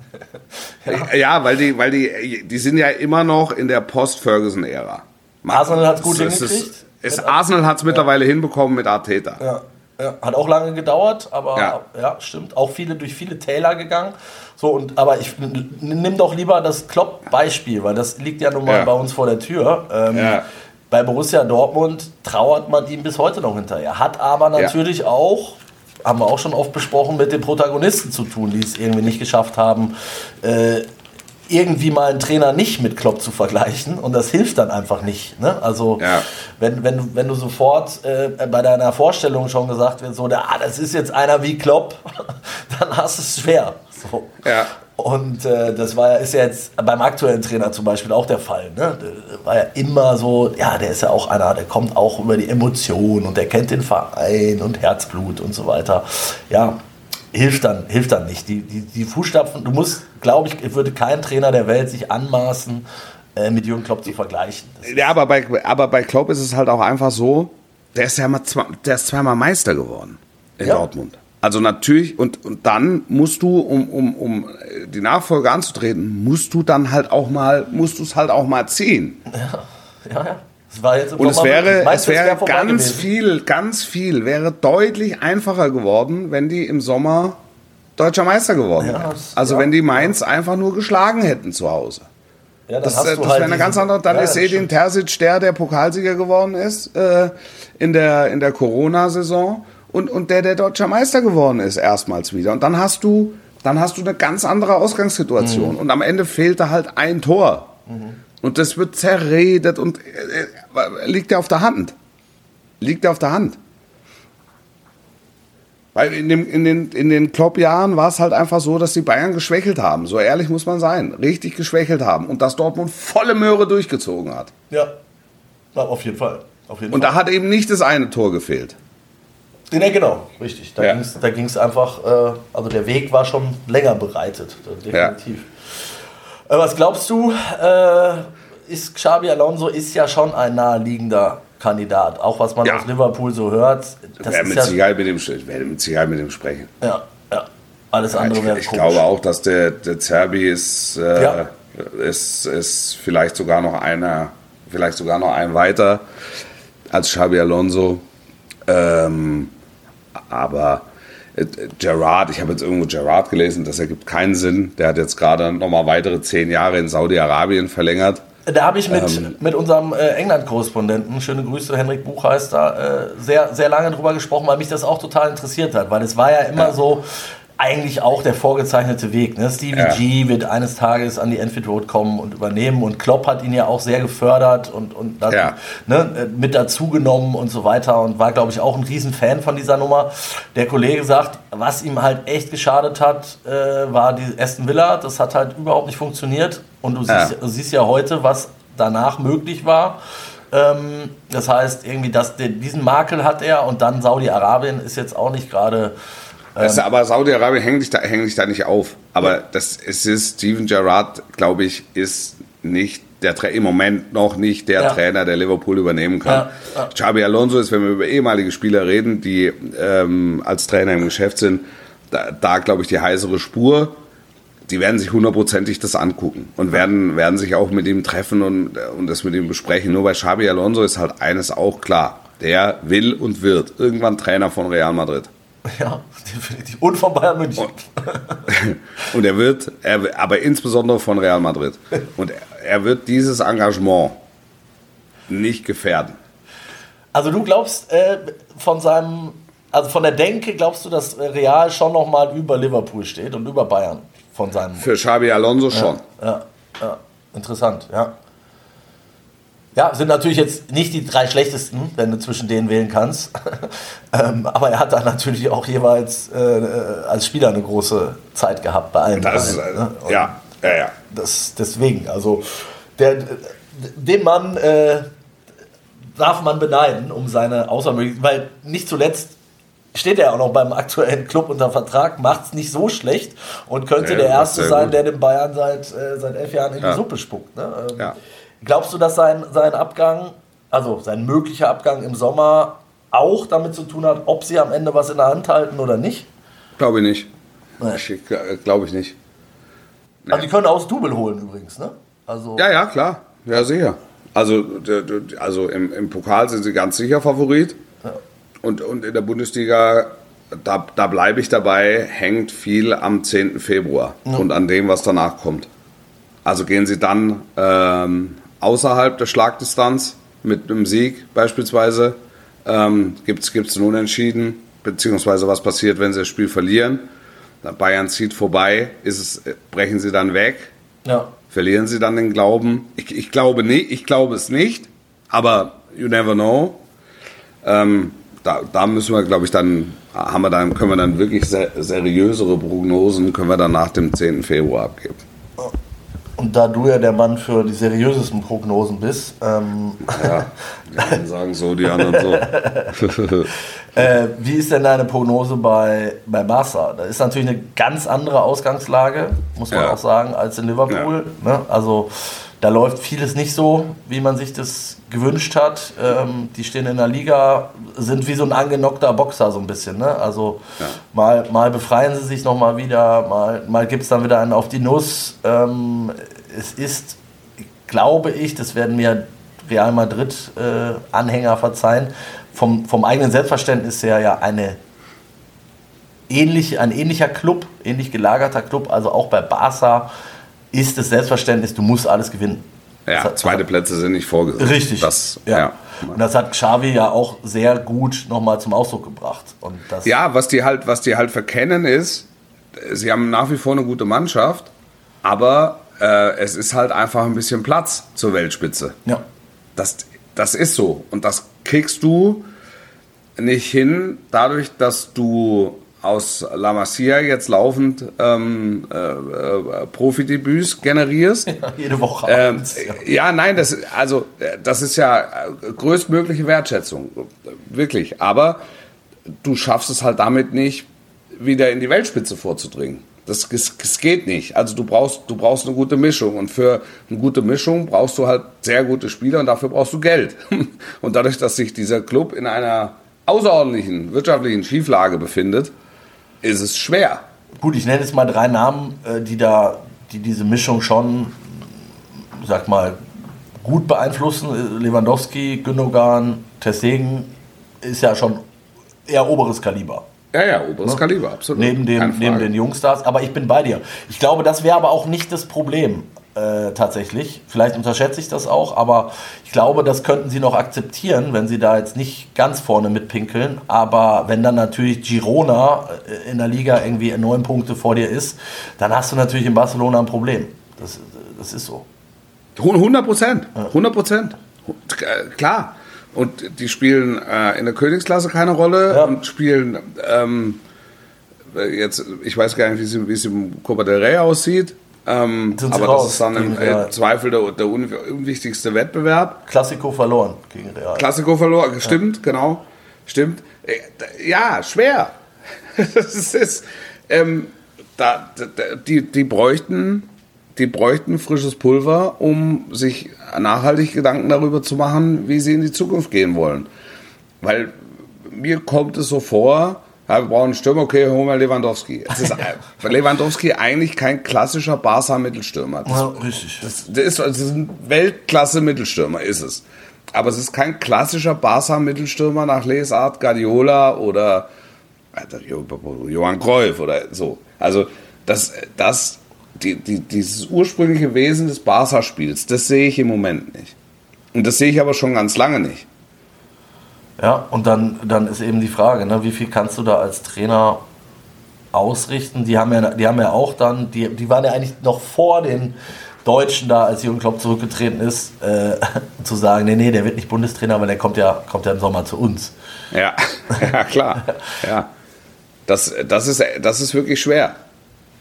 ja. weil, die, weil die, die sind ja immer noch in der Post-Ferguson-Ära. Arsenal gut Es hingekriegt. Ist, es, Arsenal hat es mittlerweile hinbekommen mit Arteta. Ja, ja, hat auch lange gedauert, aber ja. Ja. stimmt. Auch viele durch viele Täler gegangen. So und aber ich nimm doch lieber das Klopp-Beispiel, weil das liegt ja nun mal Ja. bei uns vor der Tür. Ähm, Ja. Bei Borussia Dortmund trauert man ihm bis heute noch hinterher. Hat aber natürlich auch, haben wir auch schon oft besprochen, mit den Protagonisten zu tun, die es irgendwie nicht geschafft haben, äh, irgendwie mal einen Trainer nicht mit Klopp zu vergleichen und das hilft dann einfach nicht. Ne? Also Ja. wenn, wenn, du- wenn du sofort äh, bei deiner Vorstellung schon gesagt wird, so, ah, das ist jetzt einer wie Klopp, <laughs> dann hast du es schwer. So. Ja. Und äh, das war ja, ist ja jetzt beim aktuellen Trainer zum Beispiel auch der Fall. Ne? Der war ja immer so, ja, der ist ja auch einer, der kommt auch über die Emotionen und der kennt den Verein und Herzblut und so weiter. Ja, hilft dann, hilft dann nicht. Die, die, die Fußstapfen, du musst, glaube ich, würde kein Trainer der Welt sich anmaßen, äh, mit Jürgen Klopp zu vergleichen. Das Ja, aber bei, aber bei Klopp ist es halt auch einfach so, der ist ja mal zwei, der ist zweimal Meister geworden in Ja. Dortmund. Also natürlich, und, und dann musst du, um, um, um die Nachfolge anzutreten, musst du dann halt auch mal, musst du es halt auch mal ziehen. Ja, ja. Es war jetzt Und es wäre, es du, wäre ganz gewesen? viel, ganz viel, wäre deutlich einfacher geworden, wenn die im Sommer deutscher Meister geworden Ja, wären. das- Also ja. wenn die Mainz einfach nur geschlagen hätten zu Hause. Ja, Das, hast äh, das halt wäre eine ganz andere. Dann Ja, ist das Edin stimmt. Terzic der, der Pokalsieger geworden ist äh, in der, in der Corona-Saison und, und der, der deutscher Meister geworden ist, erstmals wieder. Und dann hast du, dann hast du eine ganz andere Ausgangssituation. Und am Ende fehlte halt ein Tor. Und das wird zerredet und äh, liegt ja auf der Hand. Liegt ja auf der Hand. Weil in, dem, in den, in den Klopp-Jahren war es halt einfach so, dass die Bayern geschwächelt haben. So ehrlich muss man sein. Richtig geschwächelt haben. Und dass Dortmund volle Möhre durchgezogen hat. Ja. ja, auf jeden Fall. Auf jeden Und Fall. da hat eben nicht das eine Tor gefehlt. Ja, genau, richtig. Da Ja. da ging's einfach, äh, also der Weg war schon länger bereitet, äh, definitiv. Äh, was glaubst du, äh, ist Xabi Alonso ist ja schon ein naheliegender Kandidat, auch was man Ja. aus Liverpool so hört. Ich Das werde ist mit, ja, Sicherheit mit, dem, ich werde mit Sicherheit mit dem sprechen. ja, ja, alles andere Ich, wäre ich komisch. glaube auch, dass der, der Zerbi ist, äh, Ja. ist, ist vielleicht sogar noch einer, vielleicht sogar noch ein weiter als Xabi Alonso. Ähm, aber äh, Gerard, ich habe jetzt irgendwo Gerard gelesen, das ergibt keinen Sinn. Der hat jetzt gerade nochmal weitere zehn Jahre in Saudi-Arabien verlängert. Da habe ich mit, Ähm. mit unserem äh, England-Korrespondenten, schöne Grüße, Henrik Buchheister, äh, sehr, sehr lange drüber gesprochen, weil mich das auch total interessiert hat. Weil es war ja immer so, eigentlich auch der vorgezeichnete Weg. Ne? Stevie Ja. G wird eines Tages an die Enfield Road kommen und übernehmen und Klopp hat ihn ja auch sehr gefördert und, und dann, Ja. ne, mit dazugenommen und so weiter und war, glaube ich, auch ein Riesenfan von dieser Nummer. Der Kollege sagt, was ihm halt echt geschadet hat, äh, war die Aston Villa. Das hat halt überhaupt nicht funktioniert und du Ja. siehst, du siehst ja heute, was danach möglich war. Ähm, das heißt, irgendwie, dass der, diesen Makel hat er und dann Saudi-Arabien ist jetzt auch nicht gerade. Das, aber Saudi-Arabien hängt dich, da, hängt dich da nicht auf. Aber das es ist Steven Gerrard, glaube ich, ist nicht der Tra im Moment noch nicht der Ja. Trainer, der Liverpool übernehmen kann. Ja, ja. Xabi Alonso ist, wenn wir über ehemalige Spieler reden, die ähm, als Trainer im Geschäft sind, da, da glaube ich die heißere Spur. Die werden sich hundertprozentig das angucken und werden, werden sich auch mit ihm treffen und, und das mit ihm besprechen. Nur bei Xabi Alonso ist halt eines auch klar. Der will und wird irgendwann Trainer von Real Madrid. <laughs> Ja, definitiv. Und von Bayern München. <laughs> Und er wird, er, aber insbesondere von Real Madrid. Und er, er wird dieses Engagement nicht gefährden. Also du glaubst äh, von seinem, also von der Denke glaubst du, dass Real schon nochmal über Liverpool steht und über Bayern von seinem. Für Xabi Alonso schon. Ja, ja, interessant, ja. Ja, sind natürlich jetzt nicht die drei schlechtesten, wenn du zwischen denen wählen kannst. <laughs> ähm, aber er hat da natürlich auch jeweils äh, als Spieler eine große Zeit gehabt bei allen. Das dreien, äh, ne? Ja, ja, ja. Das, deswegen, also der, den Mann äh, darf man beneiden um seine Außermöglichkeiten, weil nicht zuletzt steht er auch noch beim aktuellen Club unter Vertrag, macht es nicht so schlecht und könnte Ja, der Erste sein, gut. der den Bayern seit, äh, seit elf Jahren in Ja. die Suppe spuckt. Ne? Ähm, Ja. Glaubst du, dass sein, sein Abgang, also sein möglicher Abgang im Sommer auch damit zu tun hat, ob sie am Ende was in der Hand halten oder nicht? Glaube ich nicht. Nee. Äh, Glaube ich nicht. Also die können auch das Double holen übrigens, ne? Also Ja, ja, klar. Ja, sicher. Also, also im, im Pokal sind sie ganz sicher Favorit. Und, und in der Bundesliga, da, da bleibe ich dabei, hängt viel am 10. Februar und an dem, was danach kommt. Also gehen sie dann ähm, außerhalb der Schlagdistanz mit einem Sieg beispielsweise. Ähm, Gibt es einen Unentschieden, beziehungsweise was passiert, wenn sie das Spiel verlieren. Bayern zieht vorbei, ist es, brechen sie dann weg. ja. Verlieren sie dann den Glauben? Ich, ich glaube nicht, ich glaube es nicht, aber you never know. Ähm, da, da müssen wir, glaube ich, dann, haben wir dann, können wir dann wirklich ser seriösere Prognosen, können wir dann nach dem 10. Februar abgeben. Und da du ja der Mann für die seriösesten Prognosen bist, ähm, Ja, die einen sagen so, die anderen so. <laughs> äh, wie ist denn deine Prognose bei, bei Barca? Da ist natürlich eine ganz andere Ausgangslage, muss man Ja. auch sagen, als in Liverpool. Ne? Also da läuft vieles nicht so, wie man sich das gewünscht hat. Ähm, die stehen in der Liga, sind wie so ein angenockter Boxer so ein bisschen. Ne? Also mal, mal befreien sie sich nochmal wieder, mal, mal gibt es dann wieder einen auf die Nuss. Ähm, es ist, glaube ich, das werden mir Real Madrid-Anhänger verzeihen, vom, vom eigenen Selbstverständnis her ja eine ähnlich, ein ähnlicher Club, ähnlich gelagerter Club, also auch bei Barca ist das Selbstverständnis, du musst alles gewinnen. Ja, hat- zweite Plätze sind nicht vorgesehen. Richtig. Das, ja. ja. Und das hat Xavi ja auch sehr gut nochmal zum Ausdruck gebracht. Und das, Ja, was die halt, was die halt verkennen ist, sie haben nach wie vor eine gute Mannschaft, aber äh, es ist halt einfach ein bisschen Platz zur Weltspitze. ja. Das, das ist so. Und das kriegst du nicht hin, dadurch, dass du aus La Masia jetzt laufend ähm, äh, äh, Profidebüts generierst. <laughs> jede Woche. Ähm, ja. ja, nein, das, also, äh, das ist ja äh, größtmögliche Wertschätzung. Wirklich. Aber du schaffst es halt damit nicht, wieder in die Weltspitze vorzudringen. Das, das, das geht nicht. Also du brauchst, du brauchst eine gute Mischung. Und für eine gute Mischung brauchst du halt sehr gute Spieler und dafür brauchst du Geld. <laughs> Und dadurch, dass sich dieser Club in einer außerordentlichen wirtschaftlichen Schieflage befindet, ist es schwer. Gut, ich nenne jetzt mal drei Namen, äh, die da, die diese Mischung schon, sag mal, gut beeinflussen. Lewandowski, Gündogan, Tessegen ist ja schon eher oberes Kaliber. Ja, ja, oberes Kaliber, absolut. Neben, dem, neben den Jungstars. Aber ich bin bei dir. Ich glaube, das wäre aber auch nicht das Problem. Äh, tatsächlich. Vielleicht unterschätze ich das auch, aber ich glaube, das könnten sie noch akzeptieren, wenn sie da jetzt nicht ganz vorne mitpinkeln. Aber wenn dann natürlich Girona äh, in der Liga irgendwie neun Punkte vor dir ist, dann hast du natürlich in Barcelona ein Problem. Das, das ist so. 100 Prozent. 100 Prozent. Klar. Und die spielen äh, in der Königsklasse keine Rolle Ja. und spielen ähm, jetzt, ich weiß gar nicht, wie es, wie es im Copa del Rey aussieht. Ähm, aber raus das ist dann im äh, Zweifel der, der un, unwichtigste Wettbewerb. Klassiko verloren gegen Real. Klassiko verloren, stimmt, genau. Stimmt. Äh, Ja, schwer. <laughs> das ist ähm, da, da, die, die bräuchten die bräuchten frisches Pulver, um sich nachhaltig Gedanken darüber zu machen, wie sie in die Zukunft gehen wollen. Weil mir kommt es so vor, ja, wir brauchen einen Stürmer, okay, holen wir Lewandowski. Es ist <laughs> Lewandowski eigentlich kein klassischer Barca-Mittelstürmer. Ja, richtig. das, das, ist, das ist ein Weltklasse-Mittelstürmer, ist es. Aber es ist kein klassischer Barca-Mittelstürmer nach Lesart Guardiola oder Johann Cruyff oder so. Also das, das, die, die, dieses ursprüngliche Wesen des Barca-Spiels, das sehe ich im Moment nicht. Und das sehe ich aber schon ganz lange nicht. Ja, und dann, dann ist eben die Frage, ne, wie viel kannst du da als Trainer ausrichten? Die haben ja, die haben ja auch dann, die, die waren ja eigentlich noch vor den Deutschen da, als Jürgen Klopp zurückgetreten ist, äh, <laughs> zu sagen, nee, nee, der wird nicht Bundestrainer, weil der kommt ja, kommt ja im Sommer zu uns. Ja, <laughs> ja klar. Ja. Das, das, ist, das ist wirklich schwer.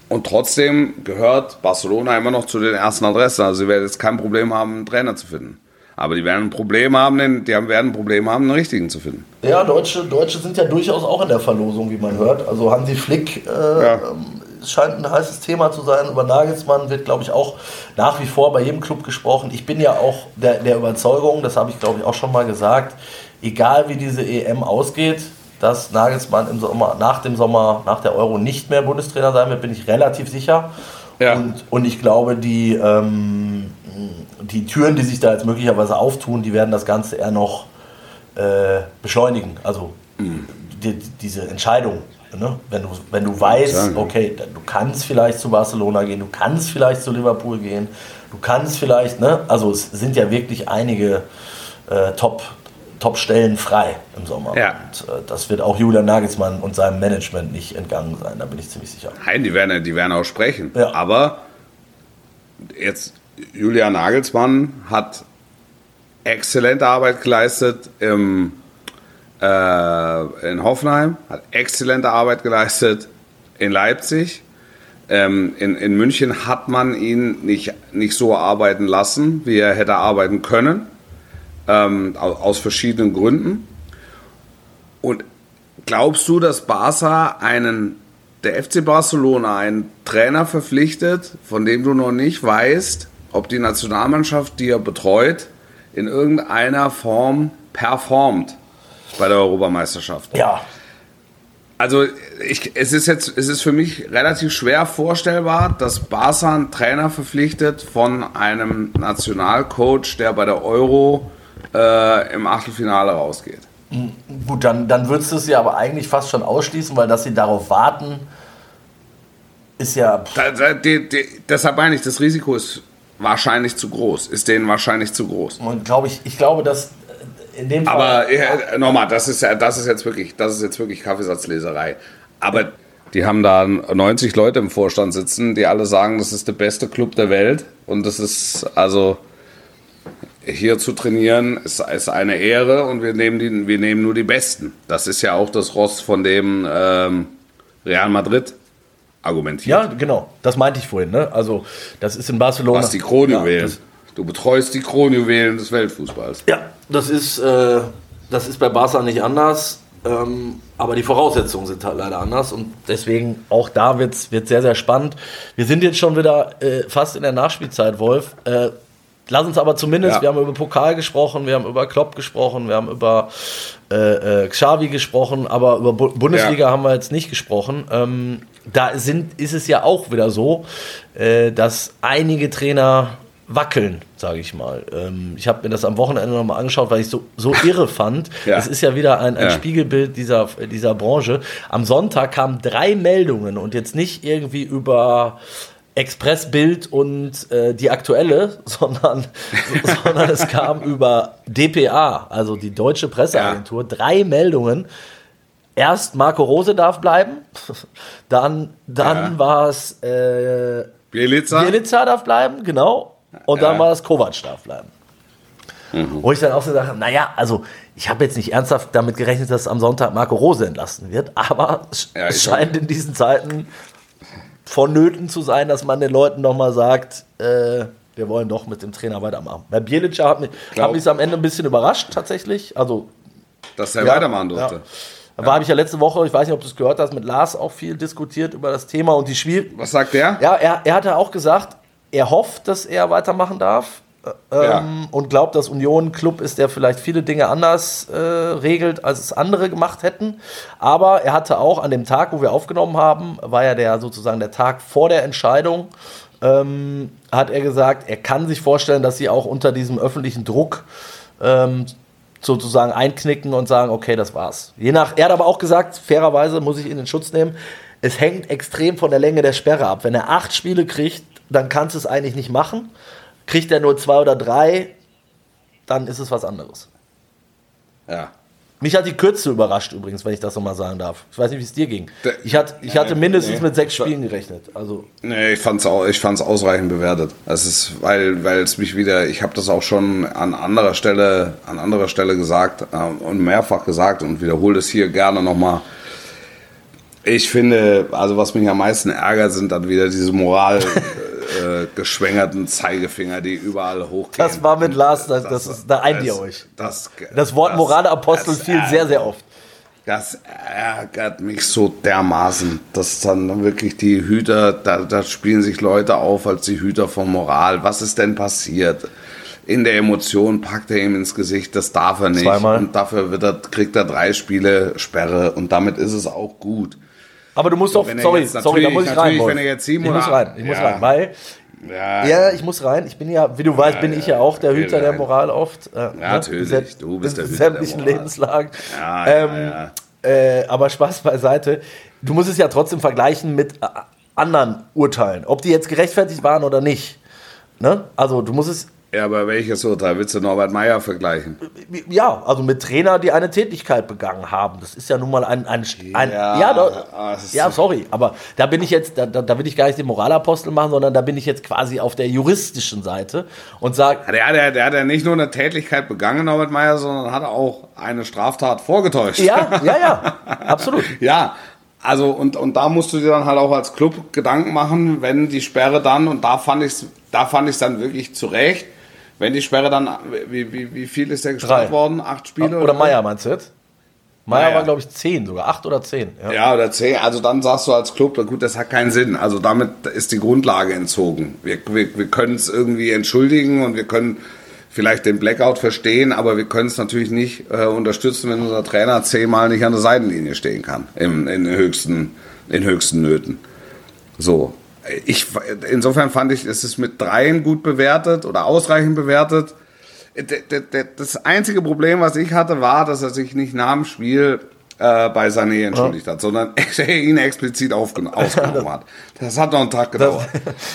Und trotzdem gehört Barcelona immer noch zu den ersten Adressen. Also sie werden jetzt kein Problem haben, einen Trainer zu finden. Aber die werden ein Problem haben, den, die haben- werden ein Problem haben, einen richtigen zu finden. Ja, Deutsche, Deutsche sind ja durchaus auch in der Verlosung, wie man hört. Also Hansi Flick äh, Ja. ähm, scheint ein heißes Thema zu sein. Über Nagelsmann wird, glaube ich, auch nach wie vor bei jedem Club gesprochen. Ich bin ja auch der, der Überzeugung, das habe ich, glaube ich, auch schon mal gesagt, egal wie diese EM ausgeht, dass Nagelsmann im Sommer, nach dem Sommer, nach der Euro nicht mehr Bundestrainer sein wird, bin ich relativ sicher. Ja. Und, und ich glaube, die, ähm, die Türen, die sich da jetzt möglicherweise auftun, die werden das Ganze eher noch äh, beschleunigen. Also die, diese Entscheidung. Ne? Wenn, du, wenn du weißt, okay, du kannst vielleicht zu Barcelona gehen, du kannst vielleicht zu Liverpool gehen, du kannst vielleicht, ne? also es sind ja wirklich einige äh, Top, Top-Stellen frei im Sommer. Ja. Und äh, das wird auch Julian Nagelsmann und seinem Management nicht entgangen sein, da bin ich ziemlich sicher. Nein, die werden, die werden auch sprechen. Ja. Aber jetzt, Julian Nagelsmann hat exzellente Arbeit geleistet im, äh, in Hoffenheim, hat exzellente Arbeit geleistet in Leipzig. Ähm, in, in München hat man ihn nicht, nicht so arbeiten lassen, wie er hätte arbeiten können, ähm, au- aus verschiedenen Gründen. Und glaubst du, dass Barca einen, der FC Barcelona einen Trainer verpflichtet, von dem du noch nicht weißt, ob die Nationalmannschaft, die er betreut, in irgendeiner Form performt bei der Europameisterschaft? Ja, Also ich, es ist jetzt, es ist für mich relativ schwer vorstellbar, dass Barca einen Trainer verpflichtet von einem Nationalcoach, der bei der Euro äh, im Achtelfinale rausgeht. gut, dann, dann würdest du es ja aber eigentlich fast schon ausschließen, weil dass sie darauf warten, ist ja. Da, da, die, die, deshalb meine ich, das Risiko ist wahrscheinlich zu groß, ist denen wahrscheinlich zu groß. Und glaube ich, ich glaube, dass äh, in dem Fall. Aber äh, nochmal, das ist ja, das ist jetzt wirklich, das ist jetzt wirklich Kaffeesatzleserei. Aber die haben da 90 Leute im Vorstand sitzen, die alle sagen, das ist der beste Club der Welt und das ist also hier zu trainieren ist, ist eine Ehre und wir nehmen die, wir nehmen nur die Besten. Das ist ja auch das Ross von dem ähm, Real Madrid argumentiert. ja, genau. Das meinte ich vorhin. Ne? Also, das ist in Barcelona. Was die Kronjuwelen. Ja, du betreust die Kronjuwelen des Weltfußballs. ja, das ist, äh, das ist bei Barca nicht anders. Ähm, aber die Voraussetzungen sind halt leider anders und deswegen auch da wird es sehr, sehr spannend. Wir sind jetzt schon wieder äh, fast in der Nachspielzeit, Wolf. Äh, lass uns aber zumindest, Ja. wir haben über Pokal gesprochen, wir haben über Klopp gesprochen, wir haben über äh, äh, Xavi gesprochen, aber über Bu Bundesliga Ja. haben wir jetzt nicht gesprochen. Ähm, da sind, ist es ja auch wieder so, äh, dass einige Trainer wackeln, sage ich mal. Ähm, ich habe mir das am Wochenende nochmal angeschaut, weil ich so, so <laughs> irre fand. Ja. Es ist ja wieder ein, ein Ja. Spiegelbild dieser, dieser Branche. Am Sonntag kamen drei Meldungen und jetzt nicht irgendwie über Express Bild und äh, die aktuelle, <laughs> sondern, sondern es kam über DPA, also die deutsche Presseagentur, ja. drei Meldungen. Erst Marco Rose darf bleiben, <laughs> dann, dann ja. war es äh, Bielica. Bielica darf bleiben, genau. Und dann war es Kovac darf bleiben. Mhm. Wo ich dann auch so sage, naja, also ich habe jetzt nicht ernsthaft damit gerechnet, dass am Sonntag Marco Rose entlassen wird, <laughs> aber ja, es scheint in diesen Zeiten vonnöten zu sein, dass man den Leuten nochmal sagt, äh, wir wollen doch mit dem Trainer weitermachen. Bei Bielica hat mich, hat mich am Ende ein bisschen überrascht tatsächlich. Also, dass er ja, weitermachen durfte. Ja. Da war ich ja letzte Woche, ich weiß nicht, ob du es gehört hast, mit Lars auch viel diskutiert über das Thema und die Schwier Was sagt der? Ja, er, er hatte auch gesagt, er hofft, dass er weitermachen darf. Ähm, ja. und glaubt, dass Union Club ist, der vielleicht viele Dinge anders äh, regelt, als es andere gemacht hätten. Aber er hatte auch an dem Tag, wo wir aufgenommen haben, war ja der sozusagen der Tag vor der Entscheidung, ähm, hat er gesagt, er kann sich vorstellen, dass sie auch unter diesem öffentlichen Druck ähm, sozusagen einknicken und sagen, okay, das war's. Je nach, er hat aber auch gesagt, fairerweise muss ich ihn in Schutz nehmen, es hängt extrem von der Länge der Sperre ab. Wenn er acht Spiele kriegt, dann kannst du es eigentlich nicht machen. Kriegt er nur zwei oder drei, dann ist es was anderes. Ja. Mich hat die Kürze überrascht übrigens, wenn ich das nochmal sagen darf. Ich weiß nicht, wie es dir ging. Ich, hat, ich hatte mindestens nee. mit sechs Spielen gerechnet. Also nee, ich fand es ich fand's ausreichend bewertet. Es ist, weil, weil es mich wieder, ich habe das auch schon an anderer Stelle, an anderer Stelle gesagt äh, und mehrfach gesagt und wiederhole es hier gerne nochmal. Ich finde, also was mich am meisten ärgert, sind dann wieder diese Moral. <laughs> äh, geschwängerten Zeigefinger, die überall hochgehen. Das war mit Lars, das, das, ist, da eint ihr euch. Das, das Wort Moralapostel fiel sehr, sehr oft. Das ärgert mich so dermaßen, dass dann wirklich die Hüter, da, da spielen sich Leute auf als die Hüter von Moral. Was ist denn passiert? in der Emotion packt er ihm ins Gesicht, das darf er nicht. Zweimal. Und dafür wird er, kriegt er drei Spiele Sperre und damit ist es auch gut. Aber du musst doch, sorry, sorry, da muss ich rein. Wenn er jetzt ich muss rein, ich muss rein, weil ja. ja, ich muss rein. Ich bin ja, wie du weißt, bin ich ja auch der Hüter der Moral oft. Äh, ja, ne? natürlich. Du bist der Hüter sämtlichen der Moral. Lebenslagen. Ja, ähm, ja, äh, aber Spaß beiseite. Du musst es ja trotzdem vergleichen mit äh, anderen Urteilen, ob die jetzt gerechtfertigt waren oder nicht. Ne? Also du musst es ja, aber welches Urteil? Willst du Norbert Meyer vergleichen? Ja, also mit Trainer, die eine Tätigkeit begangen haben. Das ist ja nun mal ein. ein, ein ja, ja, da, ah, ja, sorry, aber da bin ich jetzt, da, da will ich gar nicht den Moralapostel machen, sondern da bin ich jetzt quasi auf der juristischen Seite und sage. Der, der, der hat ja nicht nur eine Tätigkeit begangen, Norbert Meyer, sondern hat auch eine Straftat vorgetäuscht. Ja, <laughs> ja, ja, absolut. ja, also und, und da musst du dir dann halt auch als Club Gedanken machen, wenn die Sperre dann, und da fand ich es da fand ich's dann wirklich zurecht, wenn die Sperre dann, wie, wie, wie viel ist der gestraft worden? Acht Spiele? Oder, oder Meier meinst du jetzt? Meier war, glaube ich, zehn sogar, acht oder zehn. Ja. ja. oder zehn. Also dann sagst du als Club, gut, das hat keinen Sinn. Also damit ist die Grundlage entzogen. Wir, wir, wir können es irgendwie entschuldigen und wir können vielleicht den Blackout verstehen, aber wir können es natürlich nicht äh, unterstützen, wenn unser Trainer zehnmal nicht an der Seitenlinie stehen kann, im, in, höchsten, in höchsten Nöten. So, ich, insofern fand ich, es ist mit dreien gut bewertet oder ausreichend bewertet. Das einzige Problem, was ich hatte, war, dass er sich nicht nach dem Spiel äh, bei Sané entschuldigt ja. hat, sondern <laughs> er ihn explizit ausgenommen <laughs> hat. Das hat noch einen Tag gedauert.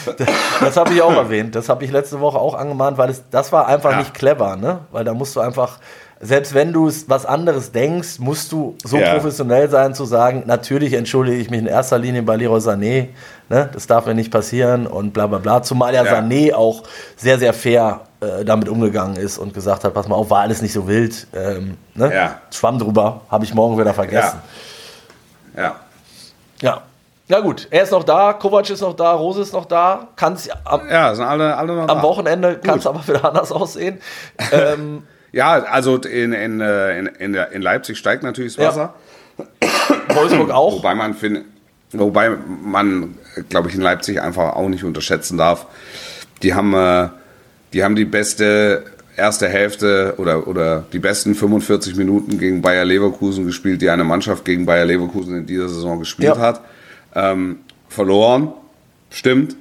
Das, <laughs> das, das habe ich auch erwähnt. Das habe ich letzte Woche auch angemahnt, weil es, das war einfach ja. nicht clever, ne? Weil da musst du einfach selbst wenn du was anderes denkst, musst du so ja. professionell sein, zu sagen, natürlich entschuldige ich mich in erster Linie bei Leroy Sané, ne? das darf mir nicht passieren und bla bla bla. Zumal ja, ja. Sané auch sehr, sehr fair äh, damit umgegangen ist und gesagt hat, pass mal auf, war alles nicht so wild. Ähm, ne? ja. Schwamm drüber, habe ich morgen wieder vergessen. Ja. ja. Ja. Gut, er ist noch da, Kovac ist noch da, Rose ist noch da. Kann's am, ja, sind alle, alle noch am da. Wochenende kann es aber <laughs> wieder anders aussehen. ähm, ja, also in, in, äh, in, in, Leipzig steigt natürlich das Wasser. Ja. Wolfsburg auch. Wobei man, find, wobei man glaube ich, in Leipzig einfach auch nicht unterschätzen darf. Die haben, äh, die, haben die beste erste Hälfte oder, oder die besten 45 Minuten gegen Bayer Leverkusen gespielt, die eine Mannschaft gegen Bayer Leverkusen in dieser Saison gespielt ja. hat. Ähm, verloren, stimmt.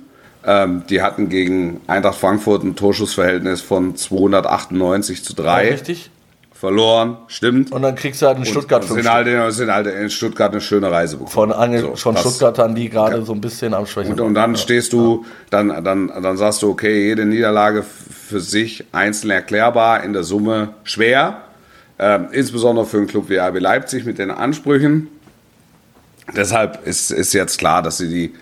Ähm, die hatten gegen Eintracht Frankfurt ein Torschussverhältnis von 298 zu 3. Ja, richtig. verloren, stimmt. Und dann kriegst du halt in Stuttgart und sind halt, in, sind halt in Stuttgart eine schöne Reise bekommen. von, Ange So, von Stuttgartern, die gerade so ein bisschen am Schwächen Und, und dann stehst du, dann, dann, dann sagst du, okay, jede Niederlage für sich einzeln erklärbar, in der Summe schwer. Ähm, insbesondere für einen Club wie RB Leipzig mit den Ansprüchen. Deshalb ist, ist jetzt klar, dass sie die,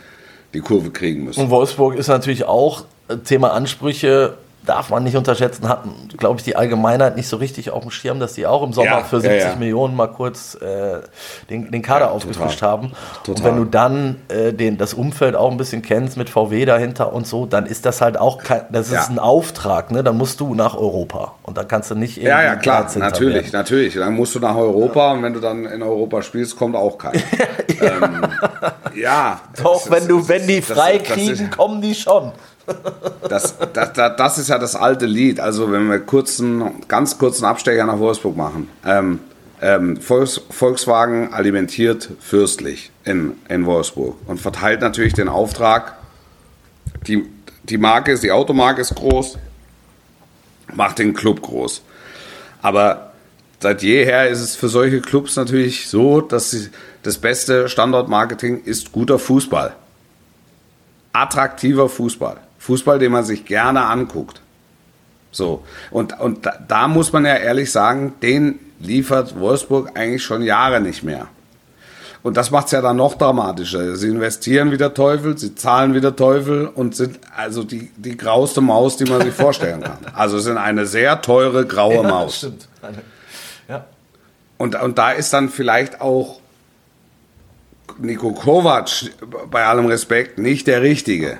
die Kurve kriegen müssen. Und Wolfsburg ist natürlich auch äh, Thema Ansprüche, darf man nicht unterschätzen, hatten, glaube ich, die Allgemeinheit nicht so richtig auf dem Schirm, dass die auch im Sommer Ja, für ja, 70 ja. Millionen mal kurz äh, den, den Kader aufgefrischt haben. Und Total. wenn du dann äh, den, das Umfeld auch ein bisschen kennst mit VW dahinter und so, dann ist das halt auch kein, das ist Ja. ein Auftrag, ne? Dann musst du nach Europa. Und da kannst du nicht Ja, ja, irgendwie klar, 13. natürlich, werden. natürlich. Dann musst du nach Europa und wenn du dann in Europa spielst, kommt auch keiner. <laughs> ähm, ja. Doch, wenn du, wenn die das- frei das ist- kriegen, kommen die schon. Das, das, das, das ist ja das alte Lied. Also wenn wir kurzen, ganz kurzen Abstecher nach Wolfsburg machen. Ähm, ähm, Volks, Volkswagen alimentiert fürstlich in, in Wolfsburg und verteilt natürlich den Auftrag. Die, die Marke ist, die Automarke ist groß, macht den Club groß. Aber seit jeher ist es für solche Clubs natürlich so, dass sie, das beste Standortmarketing ist guter Fußball. Attraktiver Fußball. Fußball, den man sich gerne anguckt. So. Und, und da, da muss man ja ehrlich sagen, den liefert Wolfsburg eigentlich schon Jahre nicht mehr. Und das macht es ja dann noch dramatischer. Sie investieren wie der Teufel, sie zahlen wie der Teufel und sind also die, die grauste Maus, die man sich vorstellen kann. <laughs> Also sind eine sehr teure graue Maus. stimmt. Ja. Und, und da ist dann vielleicht auch Nico Kovac, bei allem Respekt, nicht der Richtige.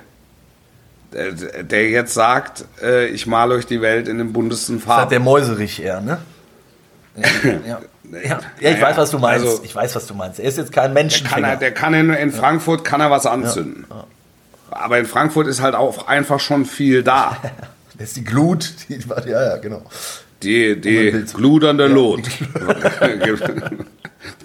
Der, der jetzt sagt, äh, ich male euch die Welt in den buntesten Das hat Farben. der Mäuserich eher, ne? Ja, <laughs> ja. ja. ja ich Ja, weiß, was du meinst. also- ich weiß, was du meinst. Er ist jetzt kein kann Menschenfinger. er, der kann in, in Frankfurt kann er was anzünden. Aber in Frankfurt ist halt auch einfach schon viel da. <laughs> Das ist die Glut. Die, ja, ja, genau. Die, die Um ein Bild zu- gludernde Lot. <laughs>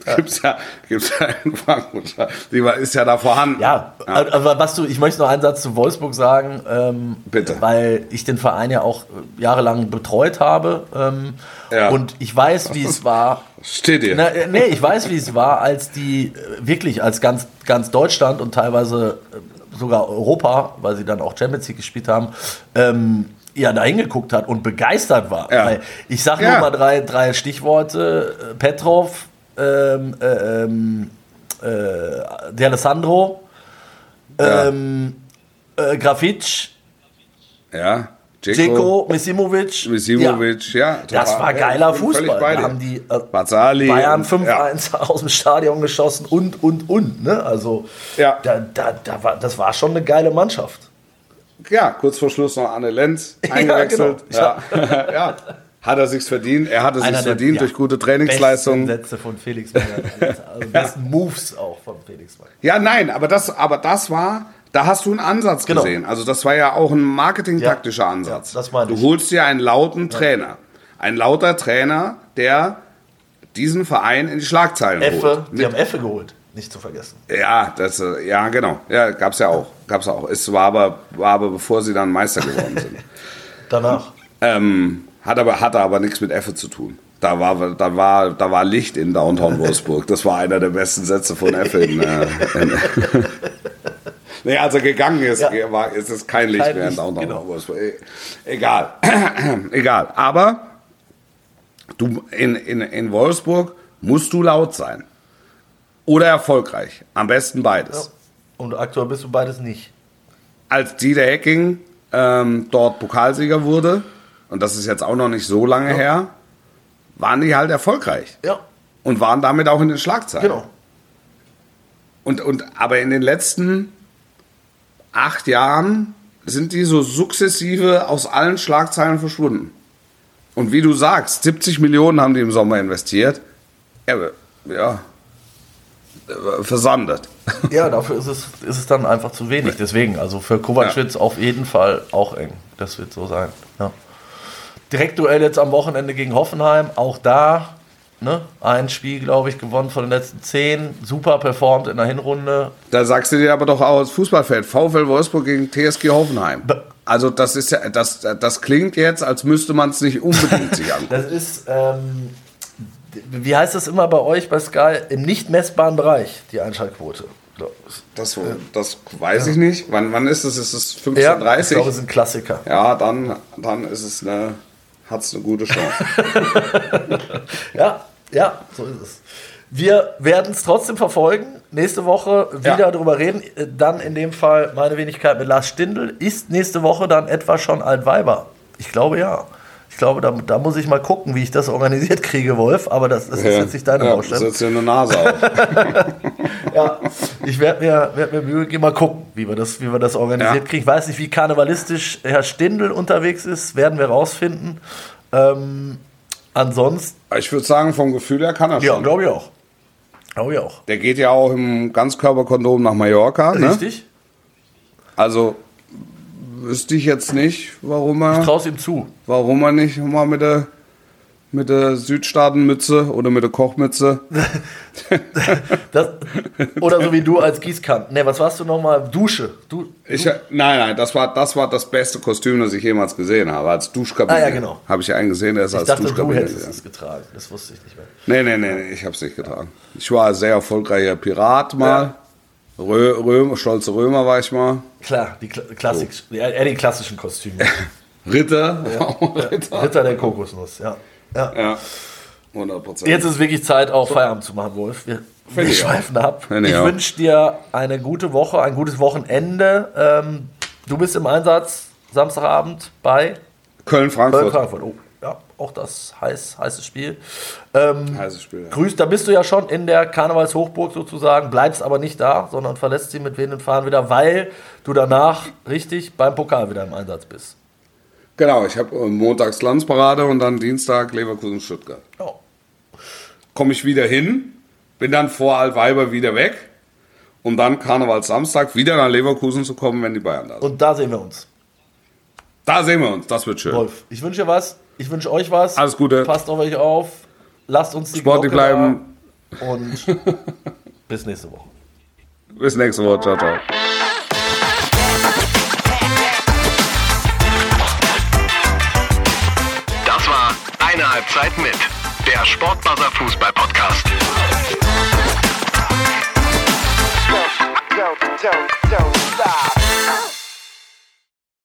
<laughs> gibt's ja, gibt's ja in Frankfurt. Die ist ja da vorhanden. Ja, aber was du, ich möchte noch einen Satz zu Wolfsburg sagen, ähm, Bitte. weil ich den Verein ja auch äh, jahrelang betreut habe ähm, Ja. und ich weiß, wie es war. <laughs> Steht dir. Na, äh, nee, ich weiß, wie es war, als die äh, wirklich als ganz, ganz Deutschland und teilweise sogar Europa, weil sie dann auch Champions League gespielt haben, ähm, ja, da hingeguckt hat und begeistert war. Ja. Weil ich sage Ja. nur mal drei, drei Stichworte. Äh, Petrov, ähm, äh, ähm, äh, De Alessandro, Ja. ähm, äh, Grafitsch, Ja. Dzeko, Misimovic. Misimovic, ja. Das war Ja, geiler Fußball. Da haben die äh, Bazzali Bayern und- <laughs> 5-1 aus dem Stadion geschossen und, und, und. Ne? Also, Ja. da, da, da war, das war schon eine geile Mannschaft. Ja, kurz vor Schluss noch Anne Lenz <laughs> eingewechselt. genau. Ja, <laughs> ja. Hat er sich's verdient? Er hat es sich Einer der- verdient ja, durch gute Besten Trainingsleistungen. Sätze von Felix Magath. Also <laughs> besten Moves auch von Felix Magath. Ja, nein, aber das, aber das war, da hast du einen Ansatz Genau. gesehen. Also das war ja auch ein marketingtaktischer Ja, Ansatz. ja, das meine du ich. holst dir einen lauten Trainer. Ein lauter Trainer, der diesen Verein in die Schlagzeilen Effe, holt. die haben Effe geholt, nicht zu vergessen. Ja, das, äh, ja, genau. Ja, gab's ja auch. Gab's auch. Es war aber, war aber bevor sie dann Meister geworden sind. <laughs> Danach. ähm, hat aber, hatte aber nichts mit Effe zu tun. Da war, da, war, da war Licht in Downtown Wolfsburg. Das war einer der besten Sätze von Effe. In, äh, in, <laughs> nee, als er gegangen ist, Ja. war, ist es kein Licht Kein mehr in Downtown genau. Wolfsburg. E- Egal. <clears throat> Egal. Aber du, in, in, in Wolfsburg musst du laut sein. Oder erfolgreich. Am besten beides. Und aktuell bist du beides nicht. als Dieter Hecking ähm, dort Pokalsieger wurde, und das ist jetzt auch noch nicht so lange her, waren die halt erfolgreich Ja, und waren damit auch in den Schlagzeilen. genau. Und, und, aber in den letzten acht Jahren sind die so sukzessive aus allen Schlagzeilen verschwunden. Und wie du sagst, 70 Millionen haben die im Sommer investiert. Ja, ja versandet. Ja, dafür ist es, ist es dann einfach zu wenig. Deswegen, also für Kovac Ja. auf jeden Fall auch eng. Das wird so sein. Ja. Direktduell jetzt am Wochenende gegen Hoffenheim. Auch da ne, ein Spiel, glaube ich, gewonnen von den letzten zehn. Super performt in der Hinrunde. Da sagst du dir aber doch auch als Fußballfeld, VfL Wolfsburg gegen TSG Hoffenheim. Also das ist ja, das, das klingt jetzt, als müsste man es nicht unbedingt sich <laughs> angucken. Das ist, ähm, wie heißt das immer bei euch bei Sky? Im nicht messbaren Bereich, die Einschaltquote. Das, das weiß ich nicht. Wann, wann ist es? Ist es Ja, ich glaube, 15.30 es ist ein Klassiker. Ja, dann, dann ist es eine, hat es eine gute Chance. <laughs> Ja, ja, so ist es. Wir werden es trotzdem verfolgen. Nächste Woche wieder Ja. darüber reden. Äh, Dann in dem Fall meine Wenigkeit mit Lars Stindl. Ist nächste Woche dann etwa schon Altweiber? Ich glaube ja. Ich glaube, da, da muss ich mal gucken, wie ich das organisiert kriege, Wolf. Aber das, das ist jetzt nicht deine ja, Baustelle. setzt dir eine Nase auf. <laughs> Ja, ich werde mir, werd mir Mühe geben, mal gucken, wie wir das, wie wir das organisiert Ja. kriegen. Ich weiß nicht, wie karnevalistisch Herr Stindl unterwegs ist, werden wir rausfinden. Ähm, ansonsten, Ich würde sagen, vom Gefühl her kann er ja, schon. glaube ich auch. Glaube ich auch. Der geht ja auch im Ganzkörperkondom nach Mallorca. Ne? Richtig? Also wüsste ich jetzt nicht, warum er, Traust ihm zu. warum er nicht mal mit der, mit der Südstaatenmütze oder mit der Kochmütze. <laughs> Das, oder so wie du als Gießkann. Ne, was warst du nochmal? Dusche. Du, Ich, nein, nein, das war, das war das beste Kostüm, das ich jemals gesehen habe. Als Duschkabine. Ah, ja, genau. Habe ich ja einen gesehen, der ist ich als dachte, du Duschkabine. hättest gegangen. es getragen. Das wusste ich nicht mehr. Nee, nee, nee, nee, ich habe es nicht getragen. Ich war ein sehr erfolgreicher Pirat mal. Rö Römer, stolze Römer war ich mal. Klar, die Kla Klassik, ja, eher die klassischen Kostüme. <laughs> Ritter. <laughs> Ritter. Ritter der Kokosnuss, ja. ja. Ja. 100 Prozent. Jetzt ist wirklich Zeit, auch Feierabend zu machen, Wolf. Wir, wir ich schweifen ab. Finde ich Ich auch. wünsche dir eine gute Woche, ein gutes Wochenende. Ähm, du bist im Einsatz Samstagabend bei Köln-Frankfurt. Köln-Frankfurt. Oh, ja, auch das heiß, heißes Spiel. Ähm, Heißes Spiel. Ja. Grüß, da bist du ja schon in der Karnevalshochburg sozusagen, bleibst aber nicht da, sondern verlässt sie mit und Fahren wieder, weil du danach richtig beim Pokal wieder im Einsatz bist. Genau, ich habe montags Landsparade und dann Dienstag Leverkusen-Stuttgart. Ja. Komme ich wieder hin, bin dann vor Altweiber wieder weg, um dann Karneval Samstag wieder nach Leverkusen zu kommen, wenn die Bayern da sind. Und da sehen wir uns. Da sehen wir uns, das wird schön. Wolf, ich wünsche dir was, ich wünsche euch was. Alles Gute. Passt auf euch auf. Lasst uns die Sportlich Glocke bleiben. Und <laughs> bis nächste Woche. Bis nächste Woche. Ciao, ciao. Das war eine Halbzeit mit der Sportbuzzer Fußball Podcast. Don't, don't, don't stop.